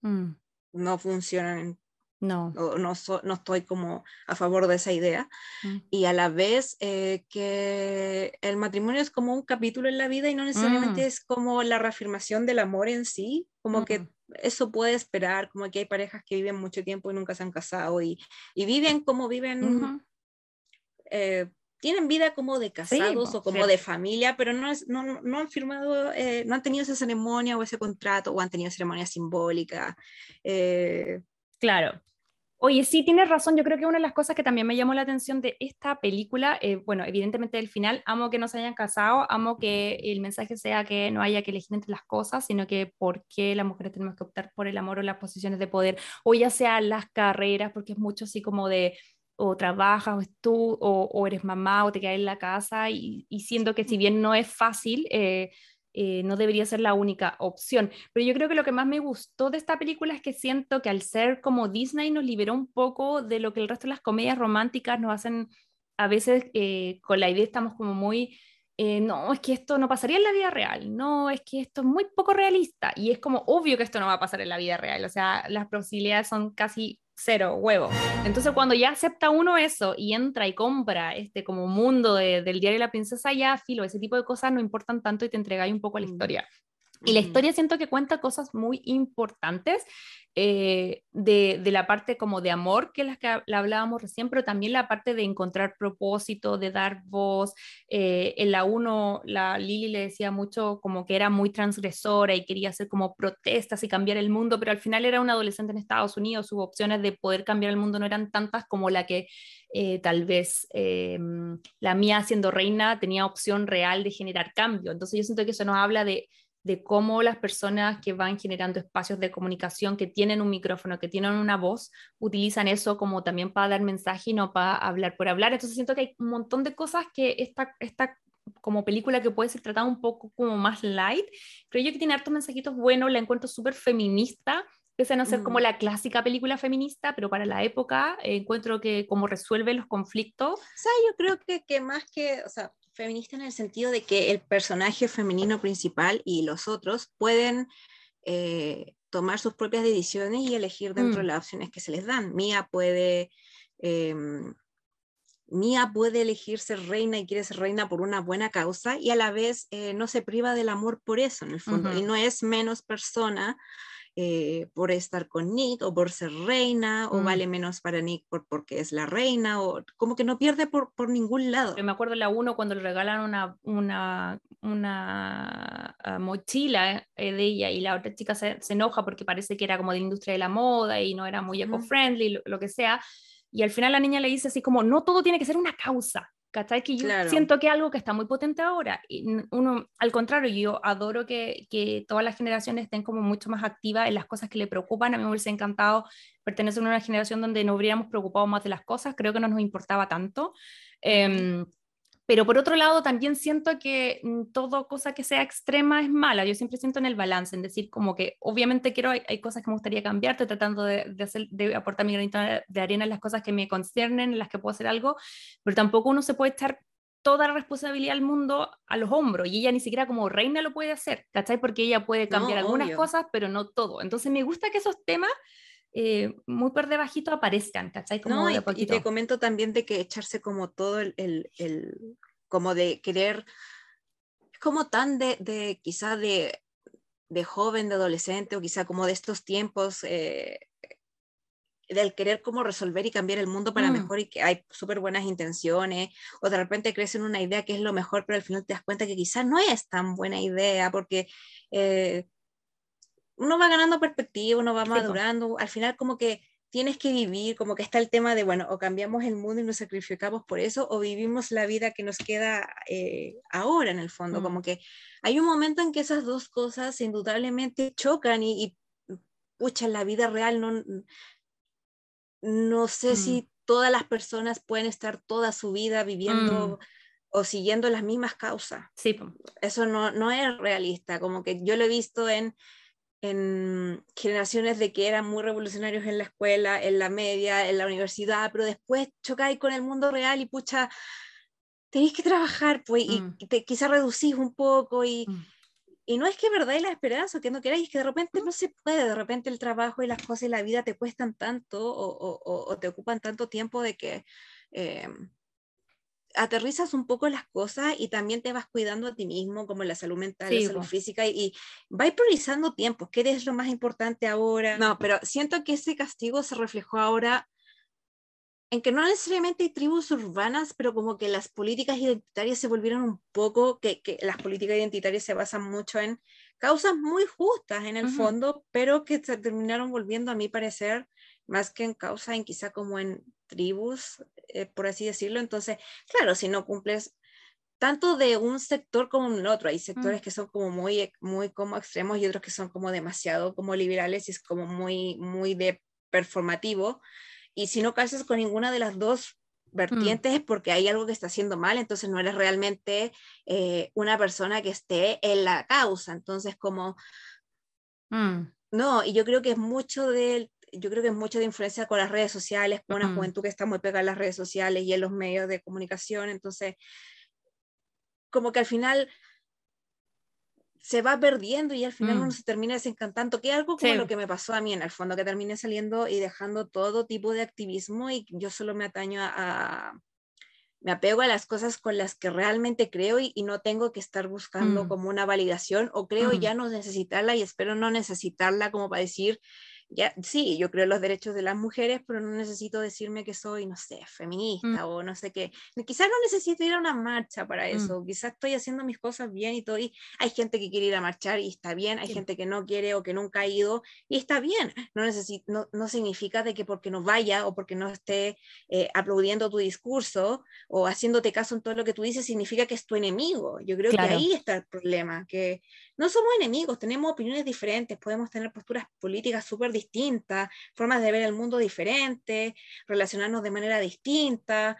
no funcionan no. No, no, no, estoy como a favor de esa idea. Mm. Y a la vez eh, que el matrimonio es como un capítulo en la vida y no necesariamente mm. es como la reafirmación del amor en sí, como que eso puede esperar, como que hay parejas que viven mucho tiempo y nunca se han casado y, y viven como viven, eh, tienen vida como de casados o como de familia, pero no, no, no han firmado, eh, no han tenido esa ceremonia o ese contrato o han tenido ceremonia simbólica. Claro. Oye, sí, tienes razón. Yo creo que una de las cosas que también me llamó la atención de esta película, eh, bueno, evidentemente el final, amo que no se hayan casado, amo que el mensaje sea que no haya que elegir entre las cosas, sino que por qué las mujeres tenemos que optar por el amor o las posiciones de poder, o ya sea las carreras, porque es mucho así como de o trabajas o tú o, eres mamá o te quedas en la casa y, y siendo que si bien no es fácil, eh, eh, no debería ser la única opción. Pero yo creo que lo que más me gustó de esta película es que siento que al ser como Disney nos liberó un poco de lo que el resto de las comedias románticas nos hacen a veces eh, con la idea estamos como muy, eh, no, es que esto no pasaría en la vida real, no, es que esto es muy poco realista y es como obvio que esto no va a pasar en la vida real, o sea, las posibilidades son casi cero, huevo. Entonces cuando ya acepta uno eso y entra y compra este como mundo del diario de la princesa, ya filo, ese tipo de cosas no importan tanto y te entregáis un poco a la mm. historia. Y la historia siento que cuenta cosas muy importantes eh, de, de, la parte como de amor, que es la que la hablábamos recién, pero también la parte de encontrar propósito, de dar voz. Eh, en la 1, la Lili le decía mucho como que era muy transgresora y quería hacer como protestas y cambiar el mundo, pero al final era una adolescente en Estados Unidos, sus opciones de poder cambiar el mundo no eran tantas como la que eh, tal vez la mía siendo reina tenía opción real de generar cambio. Entonces yo siento que eso nos habla de de cómo las personas que van generando espacios de comunicación, que tienen un micrófono, que tienen una voz, utilizan eso como también para dar mensaje y no para hablar por hablar. Entonces siento que hay un montón de cosas que esta, esta como película que puede ser tratada un poco como más light, creo yo que tiene hartos mensajitos buenos, la encuentro súper feminista, pese a no ser como mm. la clásica película feminista, pero para la época eh, encuentro que como resuelve los conflictos. O sea, yo creo que, que más que, o sea, feminista en el sentido de que el personaje femenino principal y los otros pueden eh, tomar sus propias decisiones y elegir dentro de mm. las opciones que se les dan. Mía puede, Mía puede elegir ser reina y quiere ser reina por una buena causa y a la vez eh, no se priva del amor por eso, en el fondo, y no es menos persona eh, por estar con Nick o por ser reina o mm. vale menos para Nick por, porque es la reina o como que no pierde por, por ningún lado. me acuerdo la uno cuando le regalan una, una, una ah, mochila eh, de ella y la otra chica se, se, enoja porque parece que era como de la industria de la moda y no era muy eco-friendly, lo, lo que sea. Y al final la niña le dice así como, no todo tiene que ser una causa, ¿Cachai? Que yo siento que es algo que está muy potente ahora. Y uno, al contrario, yo adoro que, que, todas las generaciones estén como mucho más activas en las cosas que le preocupan. A mí me hubiese encantado pertenecer a una generación donde no hubiéramos preocupado más de las cosas. Creo que no nos importaba tanto. Eh, pero por otro lado, también siento que mm, todo cosa que sea extrema es mala. Yo siempre siento en el balance, en decir como que obviamente quiero, hay, cosas que me gustaría cambiar, estoy tratando de, de, hacer, de aportar mi granito de arena en las cosas que me conciernen, en las que puedo hacer algo, pero tampoco uno se puede echar toda la responsabilidad del mundo a los hombros y ella ni siquiera como reina lo puede hacer, ¿cachai? Porque ella puede cambiar algunas cosas, pero no todo. Entonces me gusta que esos temas eh, muy por debajito aparezcan, ¿cachai? Como no, y, te comento también de que echarse como todo el, el, el como de querer como tan de, de quizá de, de joven, de adolescente, o quizá como de estos tiempos eh, del querer como resolver y cambiar el mundo para Mm. mejor y que hay súper buenas intenciones, o de repente crees en una idea que es lo mejor, pero al final te das cuenta que quizás no es tan buena idea, porque eh, uno va ganando perspectiva, uno va madurando, al final como que tienes que vivir, como que está el tema de, bueno, o cambiamos el mundo y nos sacrificamos por eso, o vivimos la vida que nos queda eh, ahora en el fondo, Mm. como que hay un momento en que esas dos cosas indudablemente chocan y, y pucha, en la vida real no, no sé Mm. si todas las personas pueden estar toda su vida viviendo o siguiendo las mismas causas. Sí. Eso no, no es realista, como que yo lo he visto en, en generaciones de que eran muy revolucionarios en la escuela, en la media, en la universidad, pero después chocáis con el mundo real y pucha, tenéis que trabajar, pues, y Mm. te, quizá reducís un poco y, Mm. y no es que perdáis la esperanza, que no queráis, es que de repente no se puede, de repente el trabajo y las cosas y la vida te cuestan tanto o, o- o- o te ocupan tanto tiempo de que eh, aterrizas un poco las cosas y también te vas cuidando a ti mismo, como la salud mental, Sí, la salud po. física, y, y vais priorizando tiempos, qué es lo más importante ahora. No, pero siento que ese castigo se reflejó ahora en que no necesariamente hay tribus urbanas, pero como que las políticas identitarias se volvieron un poco, que, que las políticas identitarias se basan mucho en causas muy justas en el fondo, pero que se terminaron volviendo, a mi parecer, más que en causa, en quizá como en tribus, eh, por así decirlo. Entonces, claro, si no cumples tanto de un sector como en el otro, hay sectores que son como muy, muy como extremos y otros que son como demasiado como liberales y es como muy, muy de performativo. Y si no calzas con ninguna de las dos vertientes es porque hay algo que está haciendo mal, entonces no eres realmente eh, una persona que esté en la causa. Entonces, como, Mm. no, y yo creo que es mucho de, yo creo que es mucho de influencia con las redes sociales, con una Mm. juventud que está muy pegada en las redes sociales y en los medios de comunicación, entonces, como que al final se va perdiendo y al final Mm. uno se termina desencantando, que es algo como Sí. lo que me pasó a mí en el fondo, que terminé saliendo y dejando todo tipo de activismo y yo solo me ataño a, a- me apego a las cosas con las que realmente creo y, y no tengo que estar buscando Mm. como una validación o creo Mm. ya no necesitarla y espero no necesitarla como para decir, ya, sí, yo creo en los derechos de las mujeres, pero no necesito decirme que soy, no sé, feminista o no sé qué. Quizás no necesito ir a una marcha para Mm. eso, quizás estoy haciendo mis cosas bien y todo, y hay gente que quiere ir a marchar y está bien, hay Sí. gente que no quiere o que nunca ha ido y está bien, no, necesi- no, no significa de que porque no vaya o porque no esté eh, aplaudiendo tu discurso o haciéndote caso en todo lo que tú dices significa que es tu enemigo. Yo creo Claro. que ahí está el problema, que no somos enemigos, tenemos opiniones diferentes, podemos tener posturas políticas súper distintas, formas de ver el mundo diferentes, relacionarnos de manera distinta,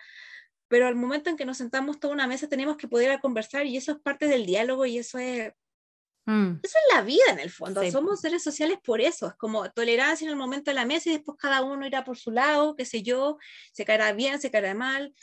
pero al momento en que nos sentamos toda una mesa tenemos que poder conversar y eso es parte del diálogo y eso es, Mm. eso es la vida en el fondo. Sí. Somos seres sociales por eso. Es como tolerancia en el momento de la mesa y después cada uno irá por su lado, qué sé yo, se caerá bien, se caerá mal.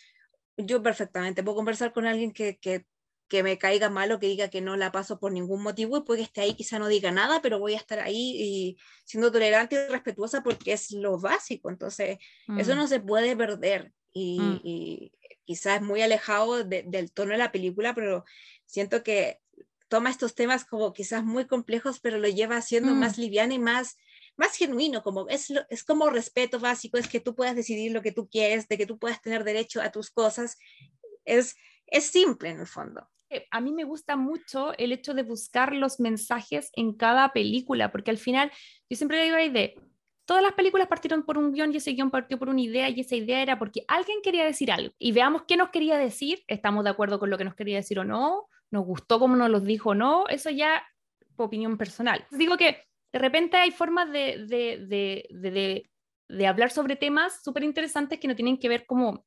Yo perfectamente puedo conversar con alguien que, que, que me caiga mal o que diga que no la paso por ningún motivo y puede que esté ahí, quizá no diga nada, pero voy a estar ahí y siendo tolerante y respetuosa porque es lo básico. Entonces, eso Mm. no se puede perder y, Mm. y quizás es muy alejado de- del tono de la película, pero siento que toma estos temas como quizás muy complejos, pero lo lleva haciendo Mm. más liviano y más, más genuino, como es, lo- es como respeto básico, es que tú puedas decidir lo que tú quieres, de que tú puedas tener derecho a tus cosas. Es, es simple en el fondo. A mí me gusta mucho el hecho de buscar los mensajes en cada película, porque al final yo siempre digo ahí de, todas las películas partieron por un guion y ese guion partió por una idea y esa idea era porque alguien quería decir algo y veamos qué nos quería decir, estamos de acuerdo con lo que nos quería decir o no, nos gustó como nos lo dijo o no, eso ya opinión personal. Digo que de repente hay formas de, de, de, de hablar sobre temas súper interesantes que no tienen que ver como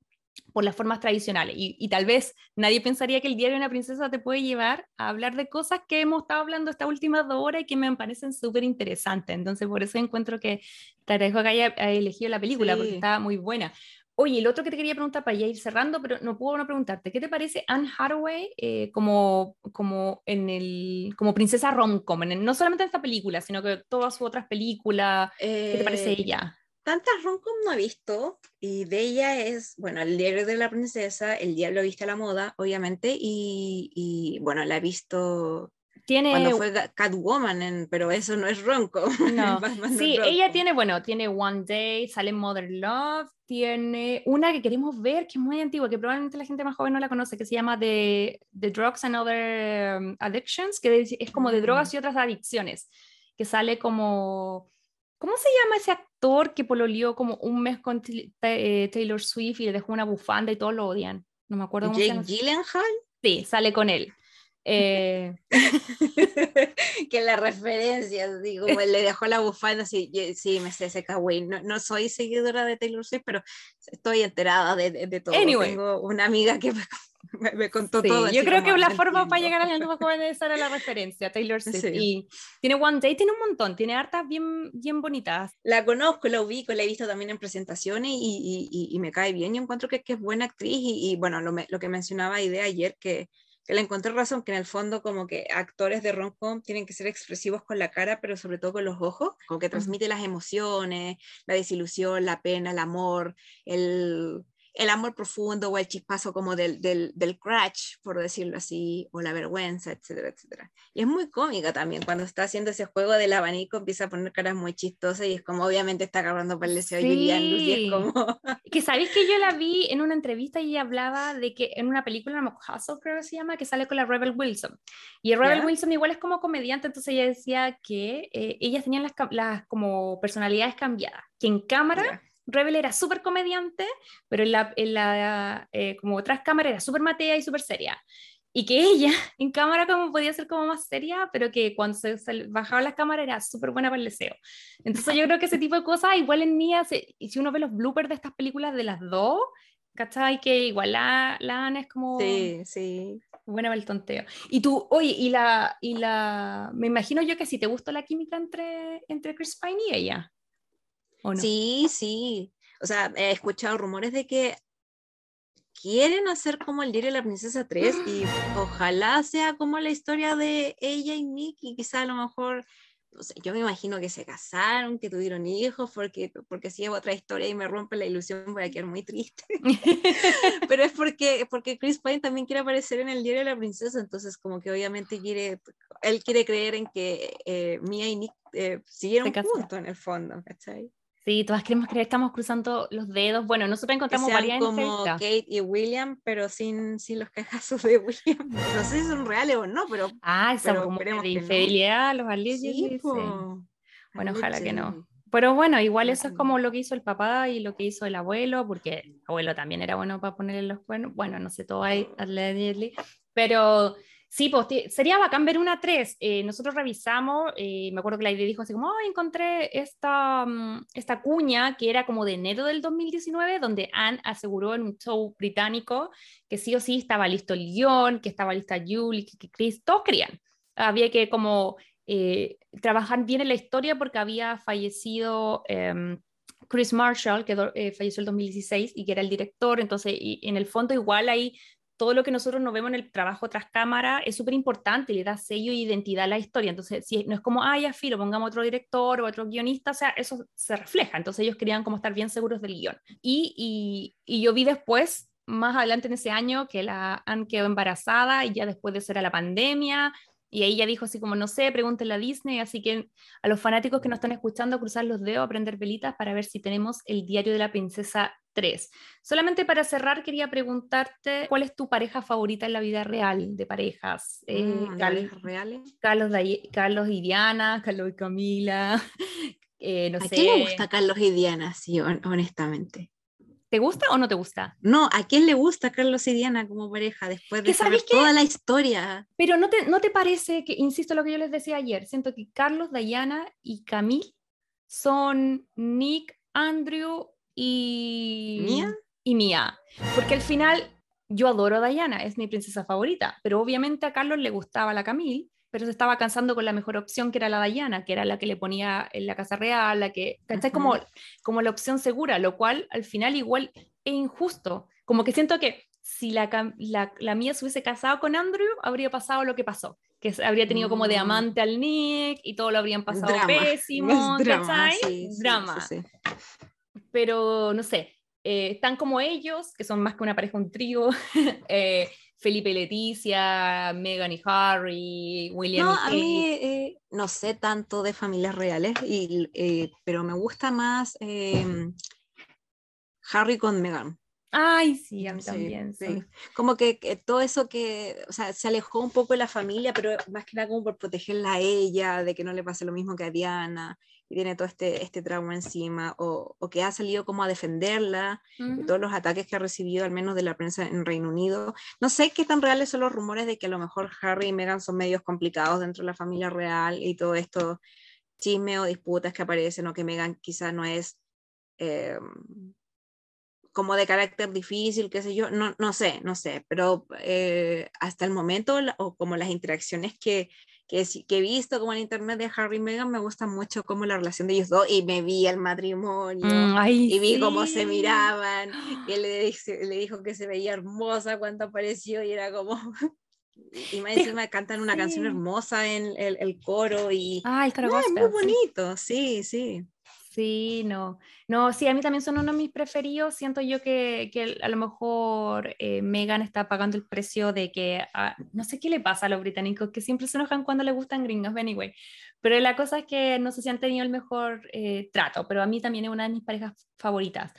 por las formas tradicionales. Y, y, tal vez nadie pensaría que el diario de una princesa te puede llevar a hablar de cosas que hemos estado hablando estas últimas dos horas y que me parecen súper interesantes. Entonces, por eso encuentro que te agradezco que haya elegido la película, sí. porque está muy buena. Oye, el otro que te quería preguntar para ya ir cerrando, pero no puedo no preguntarte, ¿qué te parece Anne Hathaway eh, como, como, en el, como princesa rom-com? No solamente en esta película, sino que todas sus otras películas. Eh, ¿Qué te parece ella? Tantas roncom no he visto, y de ella es, bueno, El diario de la princesa, El diablo viste a la moda, obviamente, y, y bueno, la he visto tiene... cuando fue Catwoman, en, pero eso no es ronco. No. sí, ella tiene, bueno, tiene One Day, sale Mother Love, tiene una que queremos ver, que es muy antigua, que probablemente la gente más joven no la conoce, que se llama The, The Drugs and Other um, Addictions, que es como de drogas Mm. y otras adicciones, que sale como... ¿Cómo se llama ese actor que pololió como un mes con eh, Taylor Swift y le dejó una bufanda y todos lo odian? No me acuerdo cómo se Jake llama. Gyllenhaal, Sí, sale con él. Eh, que la referencia, así como él le dejó la bufanda, sí, sí, me sé ese kawaii. No, no soy seguidora de Taylor Swift, pero estoy enterada de, de, de todo. Anyway. Tengo una amiga que me, me- contó Sí, todo. yo creo que la "No forma para entiendo". llegar a la más joven es la referencia, Taylor Swift. Sí. Y tiene One Day, tiene un montón, tiene hartas bien, bien bonitas. La conozco, la ubico, la he visto también en presentaciones y, y- y- y me cae bien. Yo encuentro que, que es buena actriz y, y, bueno, lo, me- lo que mencionaba Idea ayer, que, que le encontré razón, que en el fondo como que actores de rom-com tienen que ser expresivos con la cara, pero sobre todo con los ojos, como que transmite las emociones, la desilusión, la pena, el amor, el, el amor profundo o el chispazo como del, del, del crash, por decirlo así, o la vergüenza, etcétera, etcétera. Y es muy cómica también, cuando está haciendo ese juego del abanico empieza a poner caras muy chistosas y es como obviamente está agarrando para el deseo de Julianne Luz y Sí. es como... Que sabéis que yo la vi en una entrevista y ella hablaba de que en una película, no Hustle creo que se llama, que sale con la Rebel Wilson. Y Rebel. Wilson igual es como comediante, entonces ella decía que eh, ellas tenían las, las como personalidades cambiadas, que en cámara. Rebel era súper comediante, pero en la, en la eh, como otras cámaras era súper matea y súper seria. Y que ella en cámara como podía ser como más seria, pero que cuando se, se bajaba las cámaras era súper buena para el deseo. Entonces yo creo que ese tipo de cosas igual en y si uno ve los bloopers de estas películas de las dos, ¿cachai? Que igual la, la Ana es como Sí, sí. buena para el tonteo. Y tú, oye, y la, y la, me imagino yo que si te gustó la química entre, entre Chris Pine y ella. ¿O no? Sí, sí. O sea, he escuchado rumores de que quieren hacer como el diario de la princesa 3 y ojalá sea como la historia de ella y Nick y quizá a lo mejor, no sé, yo me imagino que se casaron, que tuvieron hijos, porque, porque si es otra historia y me rompe la ilusión voy a quedar muy triste. Pero es porque, porque Chris Pine también quiere aparecer en el diario de la princesa, entonces como que obviamente quiere, él quiere creer en que eh, Mia y Nick eh, siguieron juntos en el fondo, ¿cachai? Sí, todas queremos creer, estamos cruzando los dedos. Bueno, nosotros que encontramos sean varias como. Kate y William, pero sin, sin los cagazos de William. No sé si son reales o no, pero Ah, esa pero como de que no. infidelidad, los allegedly, sí. Bueno, ojalá que no. Pero bueno, igual eso es como lo que hizo el papá y lo que hizo el abuelo, porque el abuelo también era bueno para ponerle los cuernos. Bueno, no sé todo ahí, allegedly. Pero sí, pues sería bacán ver una 3. nosotros revisamos, eh, me acuerdo que la idea dijo así como, "Ay, encontré esta, mm, esta cuña que era como de enero del 2019, donde Anne aseguró en un show británico que sí o sí estaba listo el guion, que estaba lista Julie, que, que Chris, todos querían. Había que como eh, trabajar bien en la historia porque había fallecido em, Chris Marshall, que eh, falleció el 2016 y que era el director, entonces en el fondo igual ahí todo lo que nosotros nos vemos en el trabajo tras cámara es súper importante, le da sello e identidad a la historia, entonces si no es como, ah, ya filo, pongamos otro director o otro guionista, o sea, eso se refleja, entonces ellos querían como estar bien seguros del guion. Y, y, y yo vi después, más adelante en ese año, que la Anne quedó embarazada y ya después de eso era la pandemia, y ahí ya dijo así como, no sé, pregúntenle a Disney, así que a los fanáticos que nos están escuchando, cruzar los dedos, prender velitas para ver si tenemos el diario de la princesa 3. Solamente para cerrar, quería preguntarte, ¿cuál es tu pareja favorita en la vida real de parejas? Eh, Mm. Carlos, Day- Carlos y Diana, Carlos y Camila, eh, no ¿A sé. quién le gusta Carlos y Diana? Sí, hon- honestamente. ¿Te gusta o no te gusta? No, ¿a quién le gusta Carlos y Diana como pareja después de ¿Que saber toda la historia? Pero ¿no te, ¿no te parece que, insisto lo que yo les decía ayer, siento que Carlos, Diana y Camille son Nick, Andrew y... ¿Mía? Y Mía. Porque al final yo adoro a Diana, es mi princesa favorita, pero obviamente a Carlos le gustaba la Camille, pero se estaba cansando con la mejor opción que era la Diana, que era la que le ponía en la Casa Real, la que, ¿cachai? Ujú. Como, como la opción segura, lo cual al final igual es injusto. Como que siento que si la, la, la Mía se hubiese casado con Andrew, habría pasado lo que pasó, que habría tenido como de Mm. amante al Nick y todo lo habrían pasado Drama. pésimo, Drama, ¿cachai? sí, Drama. sí, sí. Pero no sé, eh, están como ellos, que son más que una pareja, un trío, eh, Felipe y Leticia, Megan y Harry, William No, y a mí eh, no sé tanto de familias reales, y, eh, pero me gusta más em, Harry con Meghan. Ay, sí, a mí Sí, también. sí. Como que, que todo eso que, o sea, se alejó un poco de la familia, pero más que nada como por protegerla a ella, de que no le pase lo mismo que a Diana, y tiene todo este, este trauma encima, o, o que ha salido como a defenderla, de Ujú. todos los ataques que ha recibido, al menos de la prensa en Reino Unido. No sé qué tan reales son los rumores de que a lo mejor Harry y Meghan son medios complicados dentro de la familia real y todo esto chisme o disputas que aparecen, o que Meghan quizá no es... eh, como de carácter difícil, qué sé yo, no, no sé, no sé, pero eh, hasta el momento, o como las interacciones que, que, sí- que he visto como en internet de Harry y Meghan, me gusta mucho como la relación de ellos dos, y me vi el matrimonio, Mm, ay, y vi cómo se sí. miraban, y él le, le dijo que se veía hermosa cuando apareció, y era como... Y más encima cantan una canción sí. hermosa en el, el coro y... Ah, el coro No, es muy gospel, sí. bonito, sí, sí. Sí, no. No, sí, a mí también son uno de mis preferidos. Siento yo que, que a lo mejor eh, Megan está pagando el precio de que, ah, no sé qué le pasa a los británicos, que siempre se enojan cuando les gustan gringos, anyway. Pero la cosa es que no sé si han tenido el mejor eh, trato, pero a mí también es una de mis parejas favoritas.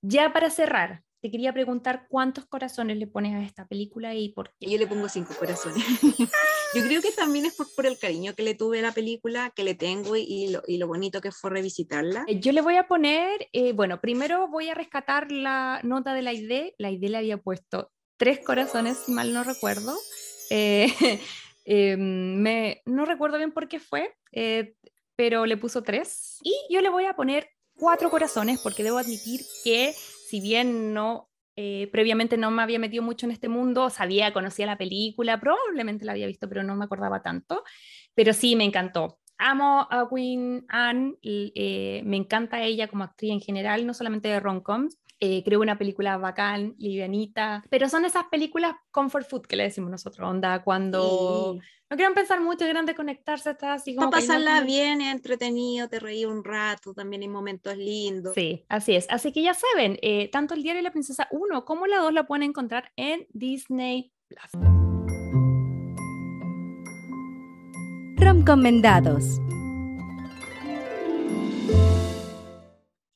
Ya para cerrar, te quería preguntar cuántos corazones le pones a esta película y por qué. Yo le pongo cinco corazones. Yo creo que también es por, el cariño que le tuve a la película, que le tengo y, lo, y lo bonito que fue revisitarla. Eh, Yo le voy a poner, eh, bueno, primero voy a rescatar la nota de la ID. La ID le había puesto tres corazones, si mal no recuerdo. Eh, me, no recuerdo bien por qué fue, pero le puso tres. Y yo le voy a poner cuatro corazones porque debo admitir que si bien no... eh, previamente no me había metido mucho en este mundo, sabía, conocía la película, probablemente la había visto, pero no me acordaba tanto. Pero sí, me encantó. Amo a Anne, y, eh, me encanta ella como actriz en general, no solamente de rom-coms. Eh, creo una película bacán, livianita, pero son esas películas comfort food que le decimos nosotros, onda, cuando no quieren pensar mucho, quieren desconectarse, está así como... para pasarla bien, es entretenido, te reí un rato, también hay momentos lindos. Sí, así es. Así que ya saben, eh, tanto el diario de la princesa 1 como la 2 la pueden encontrar en Disney Plus. Recomendados.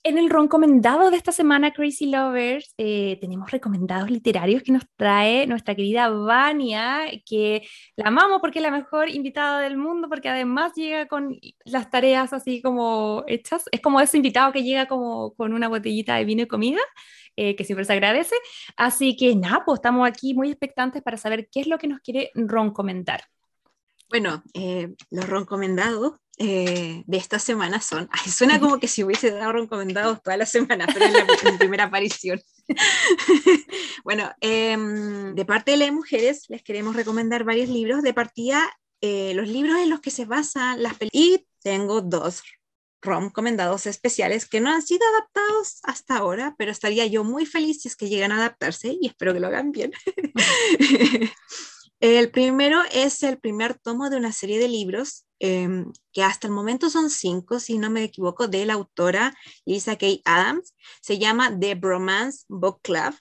En el recomendado de esta semana, Crazy Lovers, eh, tenemos recomendados literarios que nos trae nuestra querida Vania, que la amamos porque es la mejor invitada del mundo, porque además llega con las tareas así como hechas. Es como ese invitado que llega como con una botellita de vino y comida, eh, que siempre se agradece. Así que nada, pues estamos aquí muy expectantes para saber qué es lo que nos quiere recomendar. Bueno, eh, los recomendados eh, de esta semana son, ay, suena como que si hubiese dado recomendados toda la semana, pero es la, mi primera aparición. bueno, em, de parte de las mujeres les queremos recomendar varios libros. De partida, eh, los libros en los que se basan las películas. Y tengo dos recomendados especiales que no han sido adaptados hasta ahora, pero estaría yo muy feliz si es que llegan a adaptarse y espero que lo hagan bien. El primero es el primer tomo de una serie de libros eh, que hasta el momento son cinco, si no me equivoco, de la autora Lisa K. Adams. Se llama The Bromance Book Club,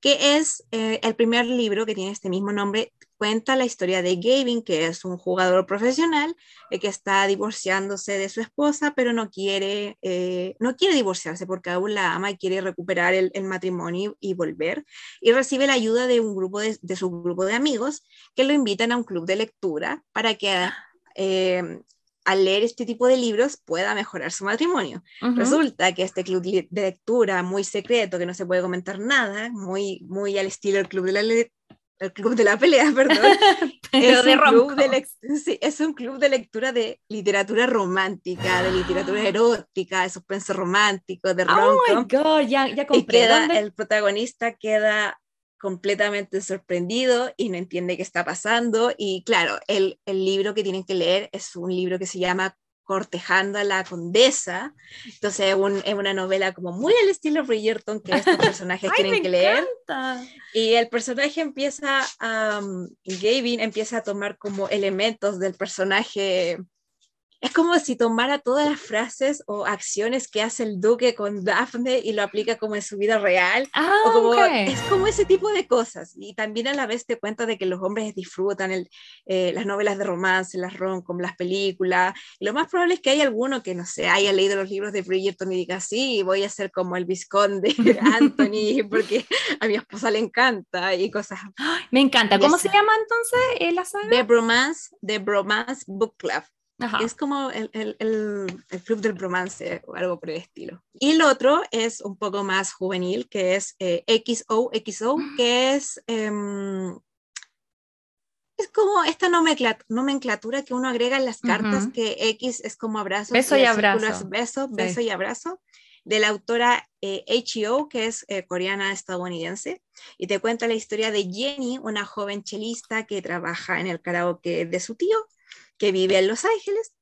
que es eh, el primer libro que tiene este mismo nombre. Cuenta la historia de Gavin, que es un jugador profesional eh, que está divorciándose de su esposa, pero no quiere, eh, no quiere divorciarse porque aún la ama y quiere recuperar el, matrimonio y volver. Y recibe la ayuda de un grupo de su grupo de amigos que lo invitan a un club de lectura para que eh, al leer este tipo de libros pueda mejorar su matrimonio. Resulta que este club de lectura muy secreto, que no se puede comentar nada, muy, muy al estilo del club de la, el club de la pelea, perdón, Pero es, de un club de rom-com. lec- sí, es un club de lectura de literatura romántica, de literatura erótica, de suspenso romántico, de Oh my rom god, ya, ya y compré. queda, ¿Dónde- el protagonista queda completamente sorprendido y no entiende qué está pasando. Y claro, el, el libro que tienen que leer es un libro que se llama Cortejando a la Condesa. Entonces es, un- es una novela como muy al estilo Bridgerton que estos personajes ¡Ay, tienen que leer. encanta! Y el personaje empieza a, um, Gavin empieza a tomar como elementos del personaje es como si tomara todas las frases o acciones que hace el duque con Daphne y lo aplica como en su vida real. Ah, o como, ok. Es como ese tipo de cosas. Y también a la vez te cuenta de que los hombres disfrutan el, eh, las novelas de romance, las rom-com, las películas. Y lo más probable es que haya alguno que, no sé, haya leído los libros de Bridgerton y diga, sí, voy a ser como el visconde Anthony, porque a mi esposa le encanta y cosas. Me encanta. ¿Cómo se llama entonces eh, la saga? The Bromance, The Bromance Book Club. Ajá. Es como el, el, el, el club del romance o algo por el estilo. Y el otro es un poco más juvenil, que es eh, XOXO, que es, em, es como esta nomenclat- nomenclatura que uno agrega en las cartas, Ujú. que X es como abrazo, Beso y abrazo. es beso, Sí. beso y abrazo, de la autora eh, H.E.O., que es eh, coreana estadounidense, y te cuenta la historia de Jenny, una joven chelista que trabaja en el karaoke de su tío, que vive en Los Ángeles,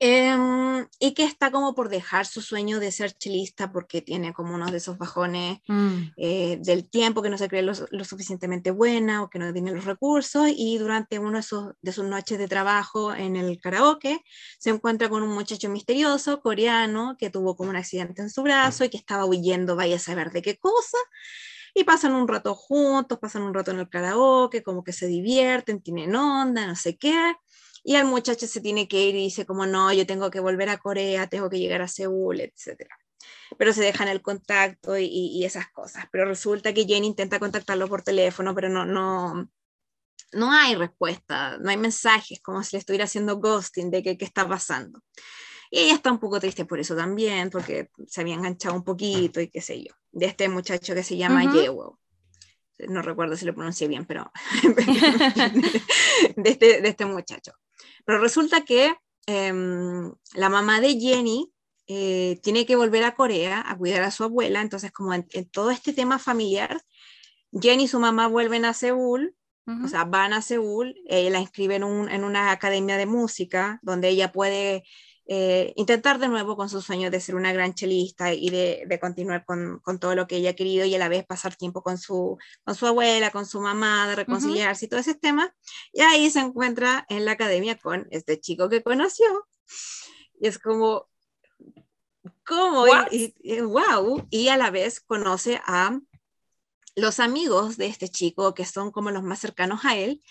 em, y que está como por dejar su sueño de ser chelista porque tiene como uno de esos bajones Mm. eh, del tiempo, que no se cree lo, lo suficientemente buena o que no tiene los recursos y durante uno de de sus noches de trabajo en el karaoke se encuentra con un muchacho misterioso coreano que tuvo como un accidente en su brazo y que estaba huyendo, vaya a saber de qué cosa. Y pasan un rato juntos, pasan un rato en el karaoke, como que se divierten, tienen onda, no sé qué. Y el muchacho se tiene que ir y dice como, no, yo tengo que volver a Corea, tengo que llegar a Seúl, etcétera pero se dejan el contacto y, y esas cosas. Pero resulta que Jenny intenta contactarlo por teléfono, pero no, no, no hay respuesta, no hay mensajes, como si le estuviera haciendo ghosting de que- qué está pasando. Y ella está un poco triste por eso también, porque se había enganchado un poquito y qué sé yo, de este muchacho que se llama Ujú. Yeo. No recuerdo si lo pronuncié bien, pero de, este, de este muchacho. Pero resulta que em, la mamá de Jenny eh, tiene que volver a Corea a cuidar a su abuela, entonces como en, en todo este tema familiar, Jenny y su mamá vuelven a Seúl, o sea, van a Seúl, ella la inscribe en, un- en una academia de música donde ella puede eh, intentar de nuevo con sus sueños de ser una gran chelista y de, de continuar con, con todo lo que ella ha querido y a la vez pasar tiempo con su, con su abuela, con su mamá, de reconciliarse y todo ese tema. Y ahí se encuentra en la academia con este chico que conoció. Y es como, ¿cómo? Y wow. Y a la vez conoce a los amigos de este chico, que son como los más cercanos a él,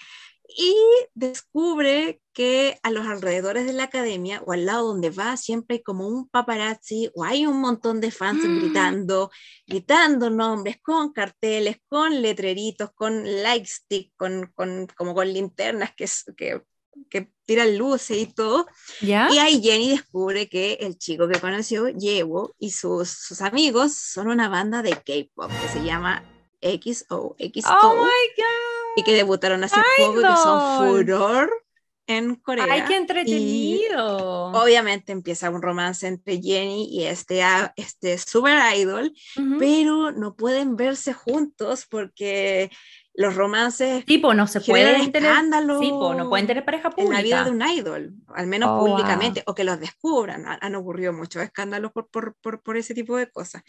y descubre que a los alrededores de la academia o al lado donde va siempre hay como un paparazzi o hay un montón de fans Mm. gritando, gritando nombres con carteles, con letreritos, con light stick, con, con, como con linternas que, que, que tiran luces y todo. ¿Ya? Y ahí Jenny descubre que el chico que conoció, Yewo, y sus, sus amigos son una banda de K-pop que se llama XO, XO, Oh my god. Y que debutaron hace poco y que son Idol. furor en Corea. Ay, qué Y entretenido. obviamente empieza un romance entre Jenny y este, este super idol, pero no pueden verse juntos porque los romances Tipo, no se pueden tener. escándalo Sí, po, no pueden tener pareja en pública. la vida de un idol, al menos Oh, wow. públicamente, o que los descubran. Han, ocurrido muchos escándalos por, por, por, por ese tipo de cosas.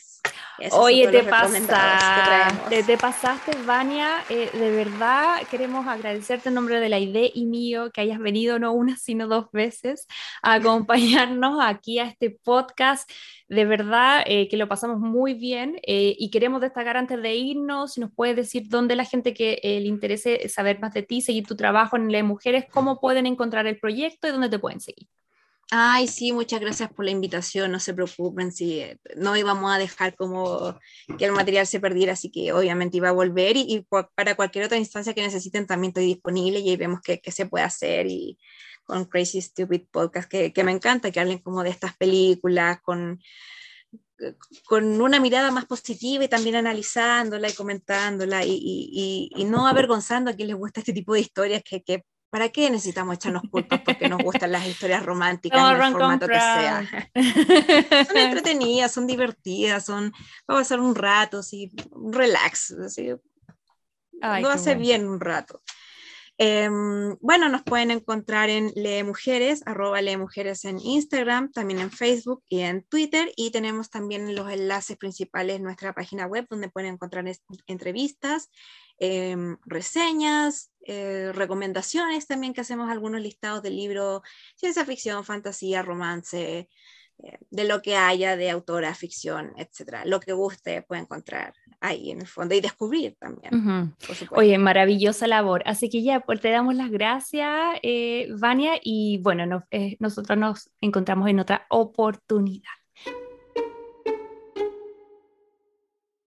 Esos Oye, te pasaste, te pasaste, Vania. Eh, de verdad queremos agradecerte en nombre de la ID y mío que hayas venido no una, sino dos veces a acompañarnos aquí a este podcast. De verdad eh, que lo pasamos muy bien eh, y queremos destacar antes de irnos, si nos puedes decir dónde la gente que eh, le interese saber más de ti, seguir tu trabajo en las mujeres, cómo pueden encontrar el proyecto y dónde te pueden seguir. Ay, sí, muchas gracias por la invitación, no se preocupen, si no íbamos a dejar como que el material se perdiera, así que obviamente iba a volver y, y para cualquier otra instancia que necesiten también estoy disponible y ahí vemos qué, qué se puede hacer y con Crazy Stupid Podcast, que, que me encanta que hablen como de estas películas, con, con una mirada más positiva y también analizándola y comentándola y, y- y- y no avergonzando a quien les gusta este tipo de historias que, que ¿Para qué necesitamos echarnos culpas porque nos gustan las historias románticas No, en el formato que sea? Son entretenidas, son divertidas, son va a pasar un rato, sí, un relax, así, Ay, qué hace bueno. bien un rato. Em, bueno, nos pueden encontrar en Lee Mujeres, arroba Lee Mujeres en Instagram, también en Facebook y en Twitter. Y tenemos también los enlaces principales en nuestra página web donde pueden encontrar entrevistas, em, reseñas, eh, recomendaciones también que hacemos algunos listados de libros, ciencia ficción, fantasía, romance, de lo que haya de autora, ficción, etcétera. Lo que guste puede encontrar ahí en el fondo y descubrir también. Oye, maravillosa labor. Así que ya, pues te damos las gracias, eh, Vania, y bueno, eh, nosotros nos encontramos en otra oportunidad.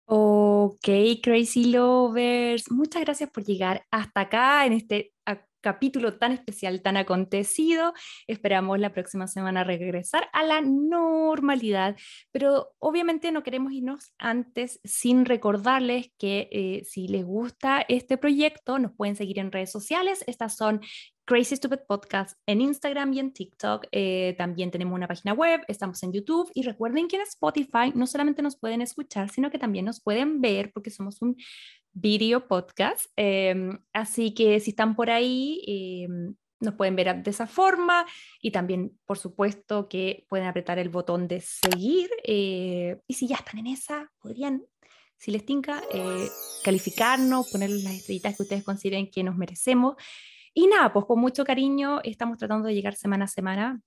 Ok, Crazy Lovers, muchas gracias por llegar hasta acá en este capítulo tan especial, tan acontecido. Esperamos la próxima semana regresar a la normalidad, pero obviamente no queremos irnos antes sin recordarles que eh, si les gusta este proyecto, nos pueden seguir en redes sociales. Estas son Crazy Stupid Podcast en Instagram y en TikTok. Eh, también tenemos una página web, estamos en YouTube y recuerden que en Spotify no solamente nos pueden escuchar, sino que también nos pueden ver porque somos un video podcast. Em, así que si están por ahí, em, nos pueden ver de esa forma y también, por supuesto, que pueden apretar el botón de seguir. Eh, y si ya están en esa, podrían, si les tinca, eh, calificarnos, ponerles las estrellitas que ustedes consideren que nos merecemos. Y nada, pues con mucho cariño estamos tratando de llegar semana a semana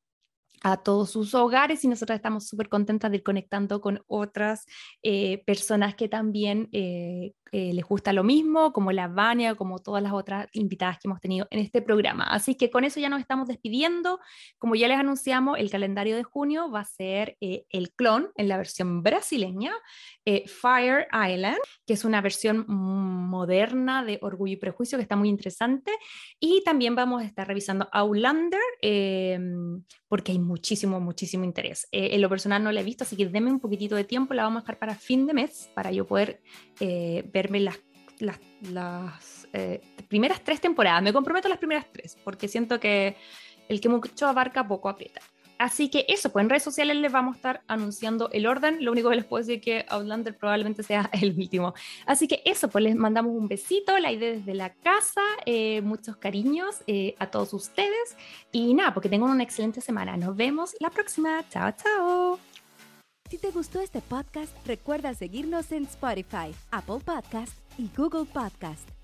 a todos sus hogares y nosotros estamos súper contentas de ir conectando con otras eh, personas que también eh, eh, les gusta lo mismo, como la Vania, como todas las otras invitadas que hemos tenido en este programa. Así que con eso ya nos estamos despidiendo. Como ya les anunciamos, el calendario de junio va a ser el clon en la versión brasileña, Fire Island, que es una versión moderna de Orgullo y Prejuicio que está muy interesante. Y también vamos a estar revisando Outlander, porque hay muchísimo, muchísimo interés. Eh, en lo personal no la he visto, así que denme un poquitito de tiempo, la vamos a dejar para fin de mes, para yo poder eh, verme las, las, las eh, primeras tres temporadas. Me comprometo a las primeras tres, porque siento que el que mucho abarca poco aprieta. Así que eso, pues en redes sociales les vamos a estar anunciando el orden. Lo único que les puedo decir es que Outlander probablemente sea el último. Así que eso, pues les mandamos un besito, la idea desde la casa, eh, muchos cariños eh, a todos ustedes. Y nada, porque tengan una excelente semana. Nos vemos la próxima. Chao, chao. Si te gustó este podcast, recuerda seguirnos en Spotify, Apple Podcast y Google Podcast.